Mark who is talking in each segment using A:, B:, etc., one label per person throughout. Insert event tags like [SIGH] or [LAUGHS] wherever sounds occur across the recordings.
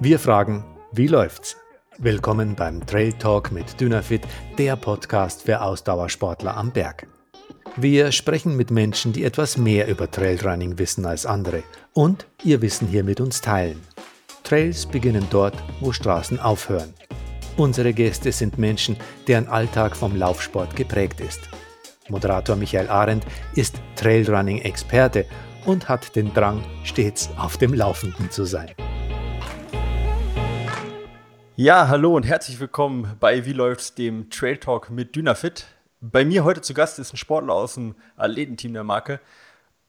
A: Wir fragen, wie läuft's? Willkommen beim Trail Talk mit Dynafit, der Podcast für Ausdauersportler am Berg. Wir sprechen mit Menschen, die etwas mehr über Trailrunning wissen als andere und ihr Wissen hier mit uns teilen. Trails beginnen dort, wo Straßen aufhören. Unsere Gäste sind Menschen, deren Alltag vom Laufsport geprägt ist. Moderator Michael Arendt ist Trailrunning-Experte und hat den Drang, stets auf dem Laufenden zu sein.
B: Ja, hallo und herzlich willkommen bei Wie läuft's, dem Trail Talk mit Dynafit. Bei mir heute zu Gast ist ein Sportler aus dem Athletenteam der Marke.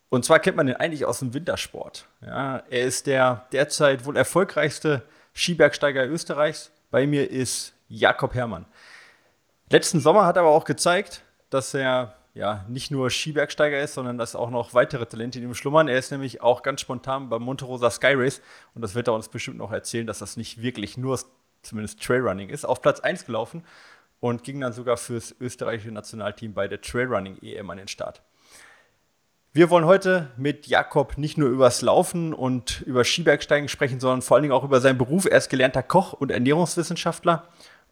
B: Und zwar kennt man ihn eigentlich aus dem Wintersport. Ja, er ist der derzeit wohl erfolgreichste Skibergsteiger Österreichs. Bei mir ist Jakob Herrmann. Letzten Sommer hat er aber auch gezeigt, dass er ja nicht nur Skibergsteiger ist, sondern dass auch noch weitere Talente in ihm schlummern. Er ist nämlich auch ganz spontan beim Monterosa Sky Race und das wird er uns bestimmt noch erzählen, dass das nicht wirklich nur zumindest Trailrunning ist, auf Platz 1 gelaufen und ging dann sogar fürs österreichische Nationalteam bei der Trailrunning EM an den Start. Wir wollen heute mit Jakob nicht nur übers Laufen und über Skibergsteigen sprechen, sondern vor allen Dingen auch über seinen Beruf. Er ist gelernter Koch und Ernährungswissenschaftler.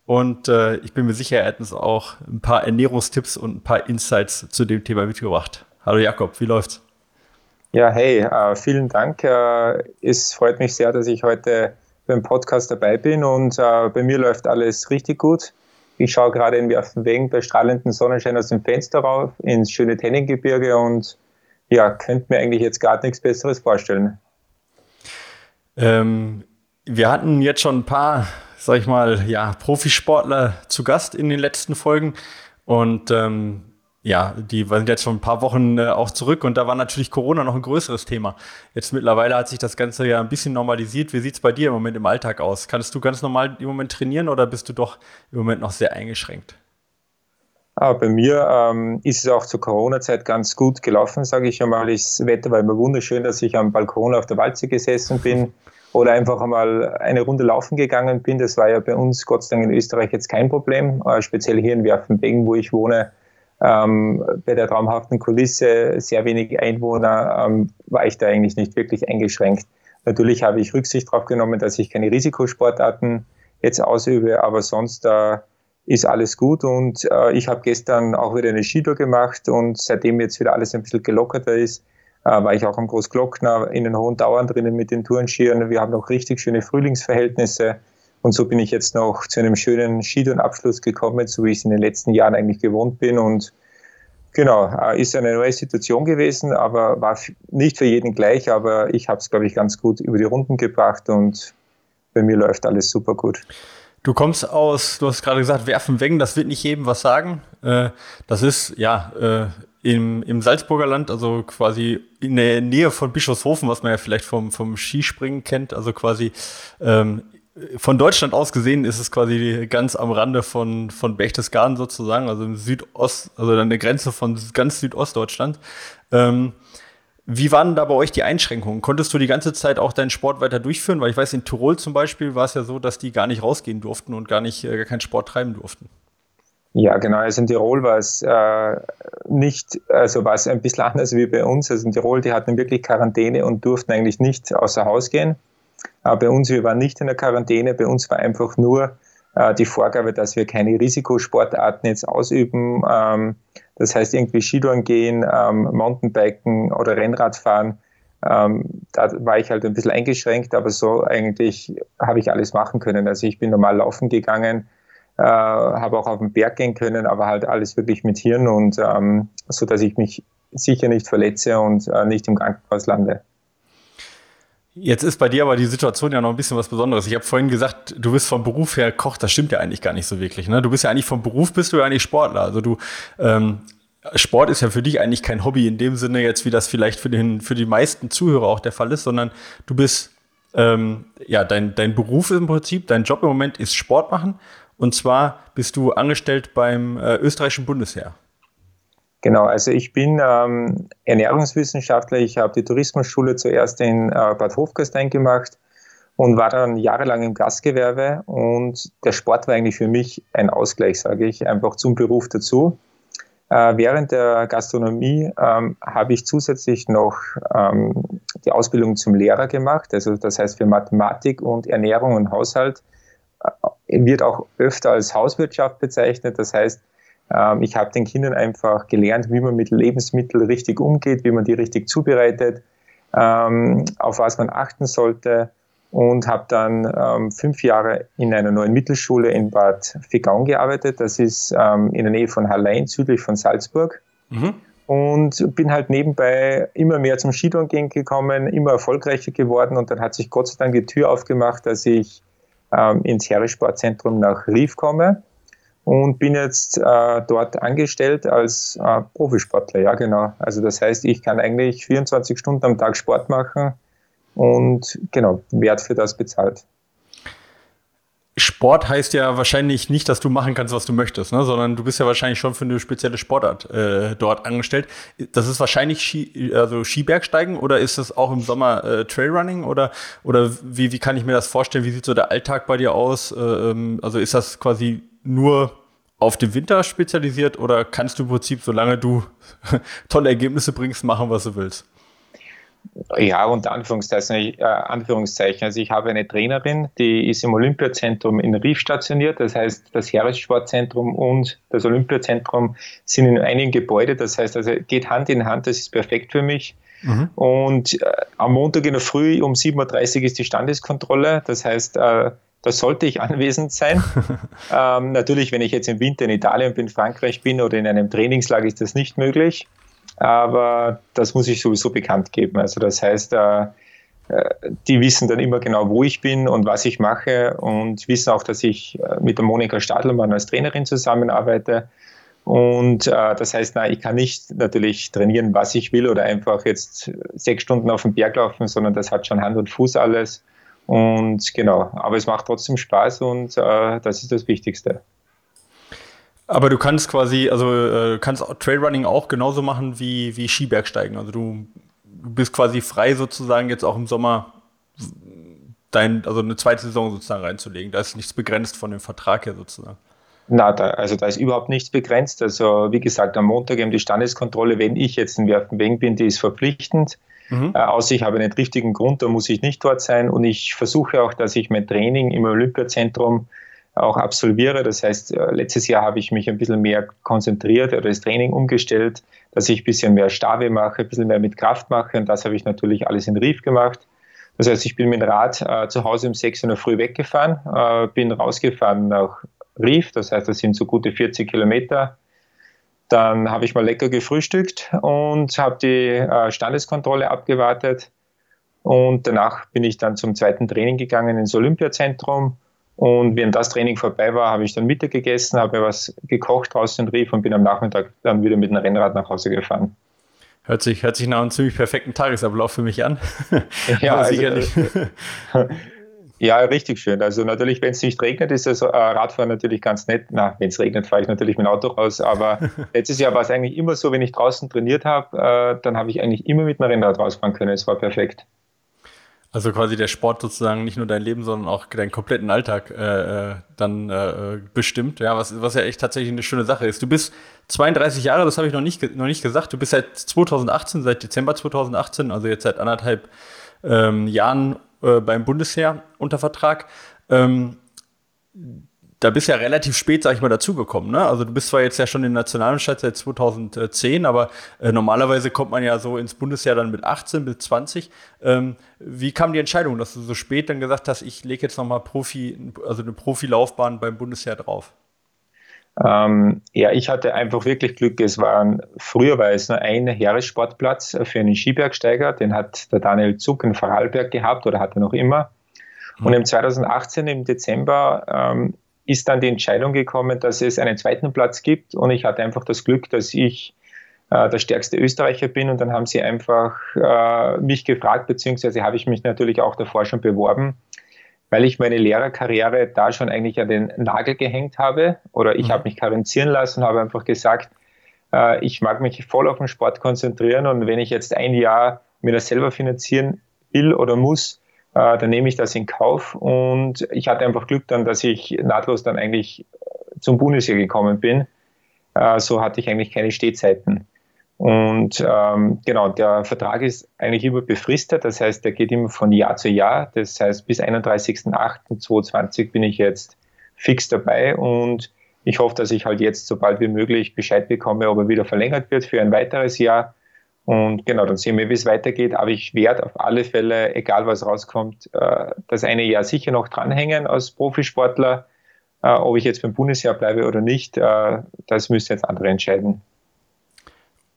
B: Und äh, ich bin mir sicher, er hat uns auch ein paar Ernährungstipps und ein paar Insights zu dem Thema mitgebracht. Hallo Jakob, wie läuft's?
C: Ja, hey, äh, vielen Dank. Äh, es freut mich sehr, dass ich heute beim Podcast dabei bin und äh, bei mir läuft alles richtig gut. Ich schaue gerade in Werfenwegen bei strahlendem Sonnenschein aus dem Fenster rauf ins schöne Tenninggebirge und ja, könnte mir eigentlich jetzt gar nichts Besseres vorstellen.
B: Ähm, wir hatten jetzt schon ein paar, sag ich mal, ja, Profisportler zu Gast in den letzten Folgen und ähm, ja, die sind jetzt schon ein paar Wochen äh, auch zurück und da war natürlich Corona noch ein größeres Thema. Jetzt mittlerweile hat sich das Ganze ja ein bisschen normalisiert. Wie sieht es bei dir im Moment im Alltag aus? Kannst du ganz normal im Moment trainieren oder bist du doch im Moment noch sehr eingeschränkt?
C: Ah, bei mir ähm, ist es auch zur Corona-Zeit ganz gut gelaufen, sage ich einmal. Das Wetter war immer wunderschön, dass ich am Balkon auf der Walze gesessen bin [LAUGHS] oder einfach einmal eine Runde laufen gegangen bin. Das war ja bei uns Gott sei Dank in Österreich jetzt kein Problem, äh, speziell hier in Werfenbegen, wo ich wohne ähm, bei der traumhaften Kulisse, sehr wenig Einwohner, ähm, war ich da eigentlich nicht wirklich eingeschränkt. Natürlich habe ich Rücksicht darauf genommen, dass ich keine Risikosportarten jetzt ausübe, aber sonst äh, ist alles gut und äh, ich habe gestern auch wieder eine Skitour gemacht und seitdem jetzt wieder alles ein bisschen gelockerter ist, äh, war ich auch am Großglockner in den hohen Dauern drinnen mit den Tourenskiern. Wir haben noch richtig schöne Frühlingsverhältnisse. Und so bin ich jetzt noch zu einem schönen Skitourenabschluss gekommen, so wie ich es in den letzten Jahren eigentlich gewohnt bin. Und genau, äh, ist eine neue Situation gewesen, aber war nicht für jeden gleich. Aber ich habe es, glaube ich, ganz gut über die Runden gebracht und bei mir läuft alles super gut.
B: Du kommst aus, du hast gerade gesagt, Werfen Wengen, das wird nicht jedem was sagen. Äh, das ist ja äh, im, im Salzburger Land, also quasi in der Nähe von Bischofshofen, was man ja vielleicht vom, vom Skispringen kennt, also quasi ähm, von Deutschland aus gesehen ist es quasi ganz am Rande von, von Berchtesgaden sozusagen, also im Südost, also an der Grenze von ganz Südostdeutschland. Ähm, wie waren da bei euch die Einschränkungen? Konntest du die ganze Zeit auch deinen Sport weiter durchführen? Weil ich weiß, in Tirol zum Beispiel war es ja so, dass die gar nicht rausgehen durften und gar nicht äh, gar keinen Sport treiben durften.
C: Ja, genau. Also in Tirol war es äh, nicht, also war es ein bisschen [LAUGHS] anders wie bei uns. Also in Tirol, die hatten wirklich Quarantäne und durften eigentlich nicht außer Haus gehen. Aber bei uns, wir waren nicht in der Quarantäne, bei uns war einfach nur äh, die Vorgabe, dass wir keine Risikosportarten jetzt ausüben. Ähm, das heißt, irgendwie Skitouren gehen, ähm, Mountainbiken oder Rennradfahren. Ähm, da war ich halt ein bisschen eingeschränkt, aber so eigentlich habe ich alles machen können. Also ich bin normal laufen gegangen, äh, habe auch auf den Berg gehen können, aber halt alles wirklich mit Hirn und ähm, so, dass ich mich sicher nicht verletze und äh, nicht im Krankenhaus lande.
B: Jetzt ist bei dir aber die Situation ja noch ein bisschen was Besonderes. Ich habe vorhin gesagt, du bist vom Beruf her Koch. Das stimmt ja eigentlich gar nicht so wirklich. Ne? Du bist ja eigentlich vom Beruf bist du ja eigentlich Sportler. Also du ähm, Sport ist ja für dich eigentlich kein Hobby in dem Sinne jetzt, wie das vielleicht für den für die meisten Zuhörer auch der Fall ist, sondern du bist ähm, ja dein dein Beruf im Prinzip, dein Job im Moment ist Sport machen. Und zwar bist du angestellt beim äh, österreichischen Bundesheer.
C: Genau, also ich bin ähm, Ernährungswissenschaftler. Ich habe die Tourismusschule zuerst in äh, Bad Hofgastein gemacht und war dann jahrelang im Gastgewerbe. Und der Sport war eigentlich für mich ein Ausgleich, sage ich, einfach zum Beruf dazu. Äh, während der Gastronomie ähm, habe ich zusätzlich noch ähm, die Ausbildung zum Lehrer gemacht. Also das heißt für Mathematik und Ernährung und Haushalt äh, wird auch öfter als Hauswirtschaft bezeichnet. Das heißt, ich habe den Kindern einfach gelernt, wie man mit Lebensmitteln richtig umgeht, wie man die richtig zubereitet, ähm, auf was man achten sollte und habe dann ähm, fünf Jahre in einer neuen Mittelschule in Bad Figaun gearbeitet. Das ist ähm, in der Nähe von Hallein, südlich von Salzburg. Mhm. Und bin halt nebenbei immer mehr zum Skitouren gekommen, immer erfolgreicher geworden und dann hat sich Gott sei Dank die Tür aufgemacht, dass ich ähm, ins Heeressportzentrum nach Rief komme und bin jetzt äh, dort angestellt als äh, Profisportler. Ja, genau. Also das heißt, ich kann eigentlich 24 Stunden am Tag Sport machen und genau, Wert für das bezahlt.
B: Sport heißt ja wahrscheinlich nicht, dass du machen kannst, was du möchtest, ne? sondern du bist ja wahrscheinlich schon für eine spezielle Sportart äh, dort angestellt. Das ist wahrscheinlich Ski, also Skibergsteigen oder ist das auch im Sommer äh, Trailrunning oder, oder wie, wie kann ich mir das vorstellen? Wie sieht so der Alltag bei dir aus? Äh, ähm, also ist das quasi nur auf den Winter spezialisiert oder kannst du im Prinzip, solange du [LAUGHS] tolle Ergebnisse bringst, machen, was du willst?
C: Ja, unter Anführungszeichen, äh, Anführungszeichen. Also ich habe eine Trainerin, die ist im Olympiazentrum in Rief stationiert. Das heißt, das Heeressportzentrum und das Olympiazentrum sind in einem Gebäude. Das heißt, also geht Hand in Hand. Das ist perfekt für mich. Mhm. Und äh, am Montag in der Früh um 7.30 Uhr ist die Standeskontrolle. Das heißt, äh, da sollte ich anwesend sein. [LAUGHS] ähm, natürlich, wenn ich jetzt im Winter in Italien bin, Frankreich bin oder in einem Trainingslager, ist das nicht möglich aber das muss ich sowieso bekannt geben. Also das heißt, äh, äh, die wissen dann immer genau, wo ich bin und was ich mache und wissen auch, dass ich äh, mit der Monika Stadlermann als Trainerin zusammenarbeite. Und äh, das heißt, nein, ich kann nicht natürlich trainieren, was ich will oder einfach jetzt sechs Stunden auf den Berg laufen, sondern das hat schon Hand und Fuß alles. Und genau, aber es macht trotzdem Spaß und äh, das ist das Wichtigste.
B: Aber du kannst quasi, also äh, kannst Trailrunning auch genauso machen wie, wie Skibergsteigen. Also du, du bist quasi frei sozusagen jetzt auch im Sommer dein, also eine zweite Saison sozusagen reinzulegen. Da ist nichts begrenzt von dem Vertrag her sozusagen.
C: Na, da, also da ist überhaupt nichts begrenzt. Also wie gesagt, am Montag eben die Standeskontrolle, wenn ich jetzt in Werfenwegen bin, die ist verpflichtend. Mhm. Äh, außer ich habe einen triftigen Grund, da muss ich nicht dort sein. Und ich versuche auch, dass ich mein Training im Olympiazentrum auch absolviere. Das heißt, äh, letztes Jahr habe ich mich ein bisschen mehr konzentriert oder das Training umgestellt, dass ich ein bisschen mehr Stabe mache, ein bisschen mehr mit Kraft mache und das habe ich natürlich alles in Rief gemacht. Das heißt, ich bin mit dem Rad äh, zu Hause um 6 Uhr früh weggefahren, äh, bin rausgefahren nach Rief, das heißt, das sind so gute 40 Kilometer. Dann habe ich mal lecker gefrühstückt und habe die äh, Standeskontrolle abgewartet. Und danach bin ich dann zum zweiten Training gegangen ins Olympiazentrum und während das Training vorbei war, habe ich dann Mittag gegessen, habe mir was gekocht draußen in Rief und bin am Nachmittag dann wieder mit dem Rennrad nach Hause gefahren.
B: Hört sich, hört sich nach einem ziemlich perfekten Tagesablauf für mich an.
C: Ja, [LAUGHS] also, sicherlich. [LAUGHS] ja, richtig schön. Also natürlich, wenn es nicht regnet, ist das äh, Radfahren natürlich ganz nett. Na, wenn es regnet, fahre ich natürlich mit dem Auto raus. Aber [LAUGHS] letztes Jahr war es eigentlich immer so, wenn ich draußen trainiert habe, äh, dann habe ich eigentlich immer mit dem Rennrad rausfahren können. Es war perfekt.
B: Also quasi der Sport sozusagen nicht nur dein Leben, sondern auch deinen kompletten Alltag äh, äh, dann äh, bestimmt. Ja, was, was ja echt tatsächlich eine schöne Sache ist. Du bist 32 Jahre, das habe ich noch nicht, noch nicht gesagt. Du bist seit 2018, seit Dezember 2018, also jetzt seit anderthalb ähm, Jahren äh, beim Bundesheer unter Vertrag. Ähm, da bist du ja relativ spät, sag ich mal, dazugekommen. Ne? Also du bist zwar jetzt ja schon in der Nationalmannschaft seit 2010, aber äh, normalerweise kommt man ja so ins Bundesjahr dann mit 18 bis 20. Ähm, wie kam die Entscheidung, dass du so spät dann gesagt hast, ich lege jetzt nochmal Profi, also eine Profilaufbahn beim Bundesheer drauf?
C: Ähm, ja, ich hatte einfach wirklich Glück. Es war früher war es nur ein Heeressportplatz für einen Skibergsteiger. Den hat der Daniel Zuck in Vorarlberg gehabt oder hat er noch immer. Und hm. im 2018 im Dezember ähm, ist dann die Entscheidung gekommen, dass es einen zweiten Platz gibt und ich hatte einfach das Glück, dass ich äh, der stärkste Österreicher bin und dann haben sie einfach äh, mich gefragt, beziehungsweise habe ich mich natürlich auch davor schon beworben, weil ich meine Lehrerkarriere da schon eigentlich an den Nagel gehängt habe oder ich mhm. habe mich karenzieren lassen, habe einfach gesagt, äh, ich mag mich voll auf den Sport konzentrieren und wenn ich jetzt ein Jahr mir das selber finanzieren will oder muss, äh, dann nehme ich das in Kauf. Und ich hatte einfach Glück dann, dass ich nahtlos dann eigentlich zum Bundesheer gekommen bin. Äh, so hatte ich eigentlich keine Stehzeiten. Und ähm, genau, der Vertrag ist eigentlich immer befristet, das heißt, der geht immer von Jahr zu Jahr. Das heißt, bis 31.08.2022 bin ich jetzt fix dabei und ich hoffe, dass ich halt jetzt so bald wie möglich Bescheid bekomme, ob er wieder verlängert wird für ein weiteres Jahr. Und genau, dann sehen wir, wie es weitergeht. Aber ich werde auf alle Fälle, egal was rauskommt, äh, das eine Jahr sicher noch dranhängen als Profisportler. Äh, ob ich jetzt beim Bundesjahr bleibe oder nicht, äh, das müssen jetzt andere entscheiden.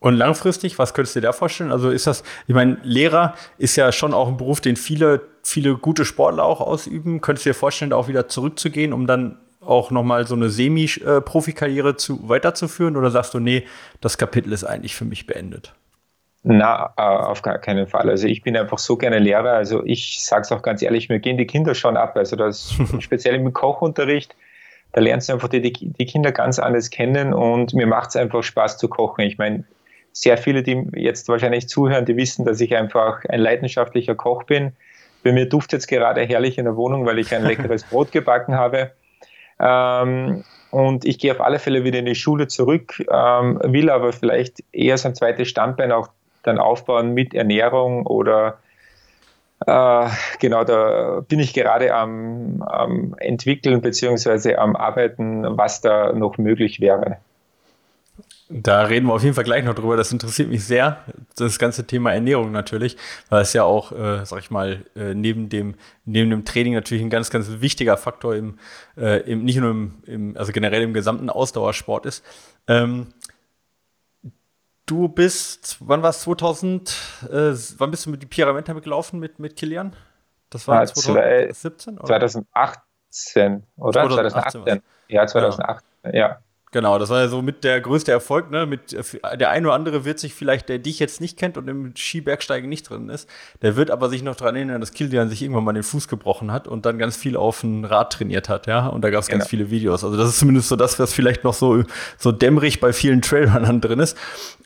B: Und langfristig, was könntest du dir da vorstellen? Also ist das, ich meine, Lehrer ist ja schon auch ein Beruf, den viele, viele gute Sportler auch ausüben. Könntest du dir vorstellen, da auch wieder zurückzugehen, um dann auch nochmal so eine Semi-Profikarriere zu, weiterzuführen? Oder sagst du, nee, das Kapitel ist eigentlich für mich beendet?
C: Na, äh, auf gar keinen Fall. Also ich bin einfach so gerne Lehrer. Also ich sage es auch ganz ehrlich, mir gehen die Kinder schon ab. Also das [LAUGHS] speziell im Kochunterricht, da lernst du einfach die, die Kinder ganz anders kennen und mir macht es einfach Spaß zu kochen. Ich meine, sehr viele, die jetzt wahrscheinlich zuhören, die wissen, dass ich einfach ein leidenschaftlicher Koch bin. Bei mir duftet es gerade herrlich in der Wohnung, weil ich ein leckeres Brot gebacken habe. Ähm, und ich gehe auf alle Fälle wieder in die Schule zurück, ähm, will aber vielleicht eher so ein zweites Standbein auch dann aufbauen mit Ernährung oder äh, genau, da bin ich gerade am, am entwickeln bzw. am arbeiten, was da noch möglich wäre.
B: Da reden wir auf jeden Fall gleich noch drüber. Das interessiert mich sehr, das ganze Thema Ernährung natürlich, weil es ja auch, äh, sag ich mal, äh, neben, dem, neben dem Training natürlich ein ganz, ganz wichtiger Faktor im, äh, im nicht nur im, im, also generell im gesamten Ausdauersport ist. Ähm, du bist, wann war es 2000, äh, wann bist du mit die Pyramenta mitgelaufen mit, mit Kilian?
C: Das war 2017 oder? 2018, oder? 2018. 2018. Ja, 2018, ja.
B: Genau, das war ja so mit der größte Erfolg, ne? Mit äh, der eine oder andere wird sich vielleicht, der dich jetzt nicht kennt und im Skibergsteigen nicht drin ist, der wird aber sich noch daran erinnern, dass Kilian sich irgendwann mal den Fuß gebrochen hat und dann ganz viel auf ein Rad trainiert hat, ja. Und da gab es genau. ganz viele Videos. Also das ist zumindest so das, was vielleicht noch so, so dämmerig bei vielen Trailrunnern drin ist.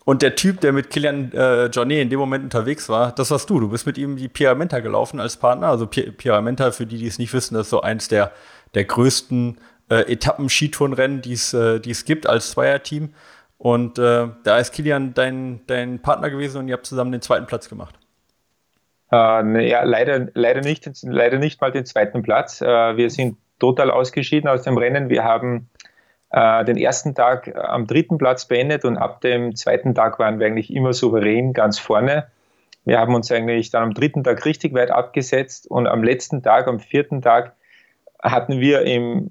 B: Und der Typ, der mit Kilian äh, Johnny in dem Moment unterwegs war, das warst du. Du bist mit ihm die Piramenta gelaufen als Partner. Also Piramenta, für die, die es nicht wissen, das ist so eins der, der größten äh, Etappen-Skitourenrennen, die äh, es gibt als Zweierteam. Und äh, da ist Kilian dein, dein Partner gewesen und ihr habt zusammen den zweiten Platz gemacht.
C: Äh, ne, ja, leider, leider, nicht, leider nicht mal den zweiten Platz. Äh, wir sind total ausgeschieden aus dem Rennen. Wir haben äh, den ersten Tag am dritten Platz beendet und ab dem zweiten Tag waren wir eigentlich immer souverän ganz vorne. Wir haben uns eigentlich dann am dritten Tag richtig weit abgesetzt und am letzten Tag, am vierten Tag, hatten wir im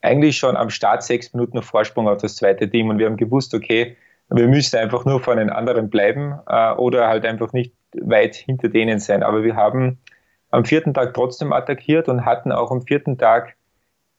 C: eigentlich schon am Start sechs Minuten Vorsprung auf das zweite Team und wir haben gewusst, okay, wir müssen einfach nur vor den anderen bleiben äh, oder halt einfach nicht weit hinter denen sein. Aber wir haben am vierten Tag trotzdem attackiert und hatten auch am vierten Tag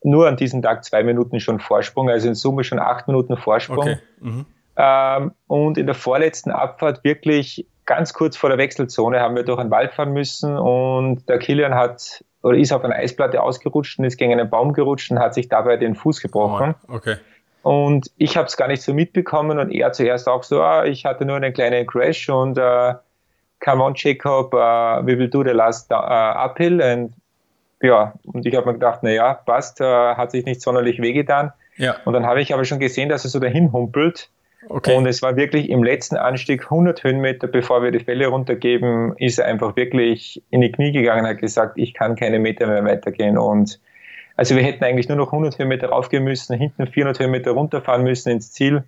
C: nur an diesem Tag zwei Minuten schon Vorsprung, also in Summe schon acht Minuten Vorsprung. Okay. Mhm. Ähm, und in der vorletzten Abfahrt wirklich ganz kurz vor der Wechselzone haben wir durch einen Wald fahren müssen und der Kilian hat oder ist auf einer Eisplatte ausgerutscht und ist gegen einen Baum gerutscht und hat sich dabei den Fuß gebrochen.
B: Oh, okay.
C: Und ich habe es gar nicht so mitbekommen und er zuerst auch so, ah, ich hatte nur einen kleinen Crash und uh, come on Jacob, uh, we will do the last uh, uphill und ja, und ich habe mir gedacht, naja, passt, uh, hat sich nicht sonderlich wehgetan. Ja. Und dann habe ich aber schon gesehen, dass er so dahin humpelt Okay. Und es war wirklich im letzten Anstieg 100 Höhenmeter, bevor wir die Fälle runtergeben, ist er einfach wirklich in die Knie gegangen und hat gesagt, ich kann keine Meter mehr weitergehen. Und also wir hätten eigentlich nur noch 100 Höhenmeter raufgehen müssen, hinten 400 Höhenmeter runterfahren müssen ins Ziel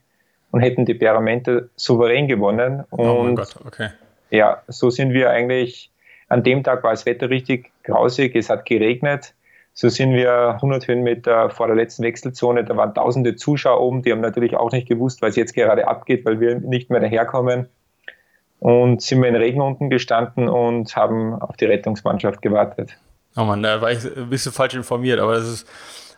C: und hätten die Peramente souverän gewonnen. Und oh mein Gott, okay. Ja, so sind wir eigentlich, an dem Tag war das Wetter richtig grausig, es hat geregnet so sind wir 100 Höhenmeter vor der letzten Wechselzone. Da waren tausende Zuschauer oben, die haben natürlich auch nicht gewusst, was jetzt gerade abgeht, weil wir nicht mehr daherkommen. Und sind wir in Regen unten gestanden und haben auf die Rettungsmannschaft gewartet.
B: Oh Mann, da war ich ein bisschen falsch informiert, aber das ist,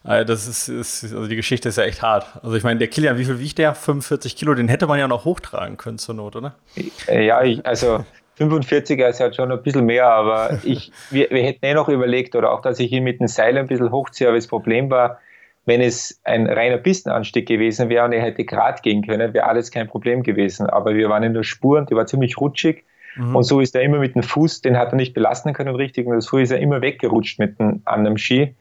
B: äh, das ist, ist, also die Geschichte ist ja echt hart. Also ich meine, der Kilian, wie viel wiegt der? 45 Kilo, den hätte man ja noch hochtragen können zur Not, oder?
C: Ja, ich, also 45er ist halt schon ein bisschen mehr, aber [LAUGHS] ich, wir, wir hätten eh noch überlegt, oder auch, dass ich ihn mit dem Seil ein bisschen hochziehe, aber das Problem war, wenn es ein reiner Pistenanstieg gewesen wäre und er hätte gerade gehen können, wäre alles kein Problem gewesen. Aber wir waren in der Spur und die war ziemlich rutschig. Mhm. Und so ist er immer mit dem Fuß, den hat er nicht belasten können richtig, und so ist er immer weggerutscht mit dem anderen Ski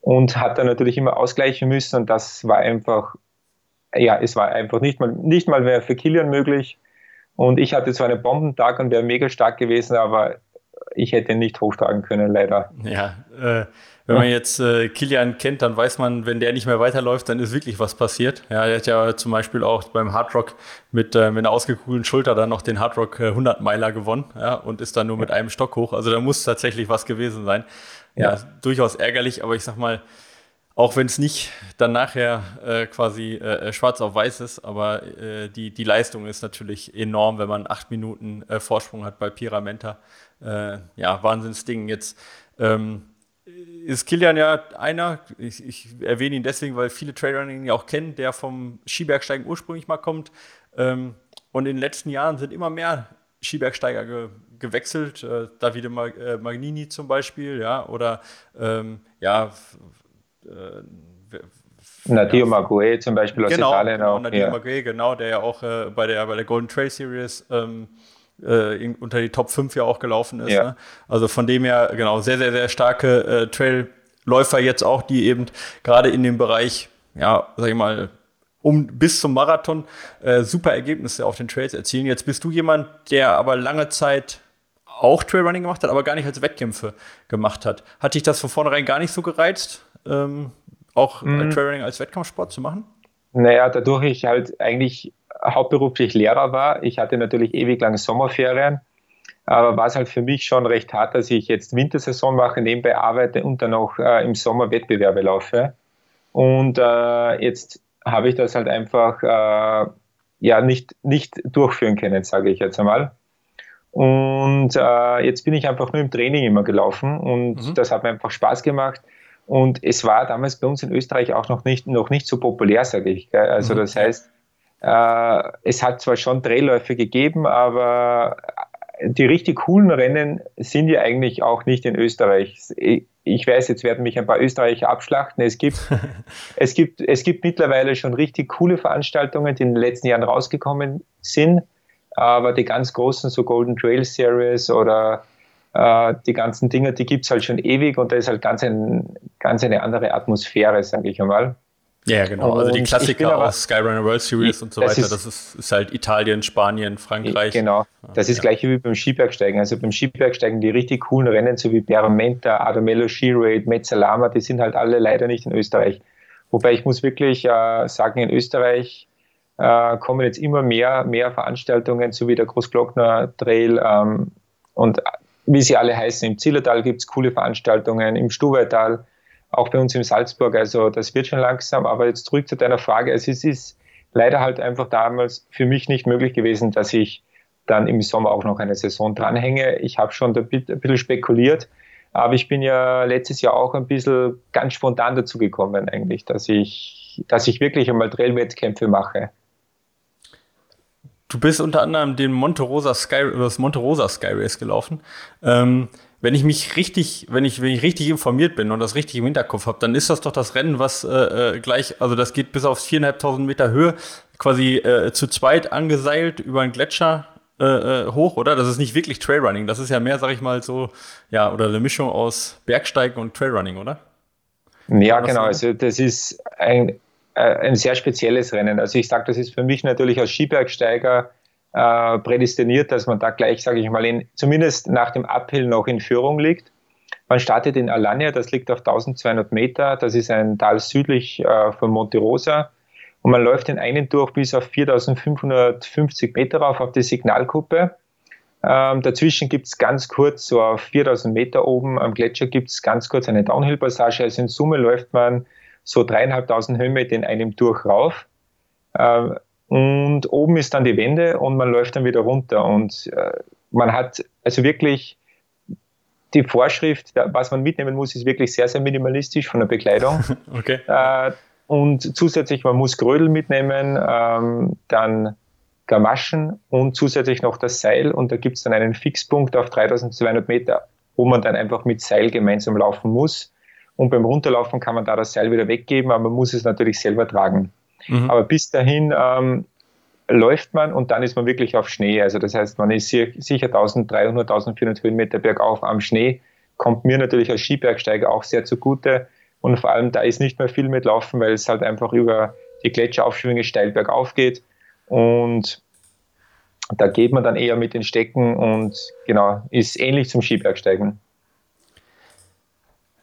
C: und hat dann natürlich immer ausgleichen müssen und das war einfach, ja, es war einfach nicht mal, nicht mal mehr für Kilian möglich Und ich hatte zwar einen Bombentag und wäre mega stark gewesen, aber ich hätte ihn nicht hochtragen können, leider.
B: Ja, äh, wenn man jetzt äh, Kilian kennt, dann weiß man, wenn der nicht mehr weiterläuft, dann ist wirklich was passiert. Ja, er hat ja zum Beispiel auch beim Hardrock mit, äh, mit einer ausgekugelten Schulter dann noch den Hardrock äh, 100 Meiler gewonnen ja, und ist dann nur mit einem Stock hoch. Also da muss tatsächlich was gewesen sein. Ja, ja durchaus ärgerlich, aber ich sag mal, auch wenn es nicht dann nachher äh, quasi äh, schwarz auf weiß ist, aber äh, die, die Leistung ist natürlich enorm, wenn man acht Minuten äh, Vorsprung hat bei Pyramenta. Äh, ja, Wahnsinnsding. Jetzt ähm, ist Kilian ja einer, ich, ich, erwähne ihn deswegen, weil viele Trailrunning ihn ja auch kennen, der vom Skibergsteigen ursprünglich mal kommt. Ähm, und in den letzten Jahren sind immer mehr Skibergsteiger ge gewechselt. Äh, Davide Mag äh, Magnini zum Beispiel, ja, oder ähm, ja.
C: Äh, Nadio ja, Maguire zum Beispiel
B: aus genau, Italien genau, auch. Ja. Maguire, genau, der ja auch äh, bei, der, bei der Golden Trail Series ähm, äh, in, unter die Top 5 ja auch gelaufen ist. Ja. Ne? Also von dem her, genau, sehr, sehr, sehr starke äh, Trailläufer jetzt auch, die eben gerade in dem Bereich, ja, sag ich mal, um bis zum Marathon äh, super Ergebnisse auf den Trails erzielen. Jetzt bist du jemand, der aber lange Zeit auch Trailrunning gemacht hat, aber gar nicht als Wettkämpfe gemacht hat. Hat dich das von vornherein gar nicht so gereizt, ähm, auch mhm. Trailrunning als Wettkampfsport zu machen?
C: Naja, dadurch ich halt eigentlich hauptberuflich Lehrer war. Ich hatte natürlich ewig lange Sommerferien, aber war es halt für mich schon recht hart, dass ich jetzt Wintersaison mache, nebenbei arbeite und dann auch äh, im Sommer Wettbewerbe laufe. Und äh, jetzt habe ich das halt einfach äh, ja nicht, nicht durchführen können, sage ich jetzt einmal. Und äh, jetzt bin ich einfach nur im Training immer gelaufen und mhm. das hat mir einfach Spaß gemacht. Und es war damals bei uns in Österreich auch noch nicht, noch nicht so populär, sage ich. Also mhm. das heißt, äh, es hat zwar schon Drehläufe gegeben, aber die richtig coolen Rennen sind ja eigentlich auch nicht in Österreich. Ich weiß, jetzt werden mich ein paar Österreicher abschlachten. Es gibt, [LAUGHS] es gibt, es gibt mittlerweile schon richtig coole Veranstaltungen, die in den letzten Jahren rausgekommen sind. Aber die ganz großen, so Golden Trail Series oder äh, die ganzen Dinge, die gibt es halt schon ewig und da ist halt ganz, ein, ganz eine andere Atmosphäre, sage ich einmal.
B: Ja, genau. Also die Klassiker aus Skyrunner World Series und so weiter, ist, das ist, ist, halt Italien, Spanien, Frankreich.
C: Genau. Das ist ja. gleich wie beim Skibergsteigen. Also beim Skibergsteigen die richtig coolen Rennen, so wie Peramenta, Adamello Ski Raid, Mezzalama, die sind halt alle leider nicht in Österreich. Wobei ich muss wirklich äh, sagen, in Österreich äh, kommen jetzt immer mehr, mehr Veranstaltungen, so wie der Großglockner Trail ähm, und wie sie alle heißen. Im Zillertal gibt es coole Veranstaltungen, im Stuvaital auch bei uns in Salzburg. Also das wird schon langsam, aber jetzt zurück zu deiner Frage. Also es ist leider halt einfach damals für mich nicht möglich gewesen, dass ich dann im Sommer auch noch eine Saison dranhänge. Ich habe schon ein bisschen spekuliert, aber ich bin ja letztes Jahr auch ein bisschen ganz spontan dazu gekommen eigentlich, dass ich, dass ich wirklich einmal Trailwettkämpfe mache.
B: Du bist unter anderem den Monte Rosa Sky, das Monte Rosa Sky Race gelaufen. Ähm, wenn ich mich richtig, wenn ich, wenn ich richtig informiert bin und das richtig im Hinterkopf habe, dann ist das doch das Rennen, was äh, äh gleich, also das geht bis auf 4.500 Meter Höhe, quasi äh, zu zweit angeseilt über einen Gletscher äh, äh, hoch, oder? Das ist nicht wirklich Trailrunning, das ist ja mehr, sag ich mal, so, ja, oder eine Mischung aus Bergsteigen und Trailrunning, oder?
C: Ja, genau, also das ist ein, ein sehr spezielles Rennen. Also ich sage, das ist für mich natürlich als Skibergsteiger äh, prädestiniert, dass man da gleich, sage ich mal, in, zumindest nach dem Uphill noch in Führung liegt. Man startet in Alanya, das liegt auf 1200 Meter, das ist ein Tal südlich äh, von Monte Rosa. Und man läuft den einen durch bis auf 4550 Meter rauf auf die Signalkuppe. Ähm, dazwischen gibt es ganz kurz, so auf 4000 Meter oben am Gletscher gibt es ganz kurz eine Downhill-Passage. Also in Summe läuft man so dreieinhalbtausend Höhenmeter in einem durch rauf. Ähm, und oben ist dann die Wende und man läuft dann wieder runter. Und äh, man hat also wirklich die Vorschrift, was man mitnehmen muss, ist wirklich sehr, sehr minimalistisch von der Bekleidung. [LAUGHS]
B: okay.
C: Äh, und zusätzlich, man muss Grödel mitnehmen, ähm, dann Gamaschen und zusätzlich noch das Seil. Und da gibt es dann einen Fixpunkt auf 3200 Meter, wo man dann einfach mit Seil gemeinsam laufen muss. Und beim Runterlaufen kann man da das Seil wieder weggeben, aber man muss es natürlich selber tragen. Mhm. Aber bis dahin ähm, läuft man und dann ist man wirklich auf Schnee. Also das heißt, man ist sicher 1300, 1400 Höhenmeter bergauf am Schnee. Kommt mir natürlich als Skibergsteiger auch sehr zugute. Und vor allem da ist nicht mehr viel mit Laufen, weil es halt einfach über die Gletscheraufschwünge steil bergauf geht. Und da geht man dann eher mit den Stecken und genau, ist ähnlich zum Skibergsteigen.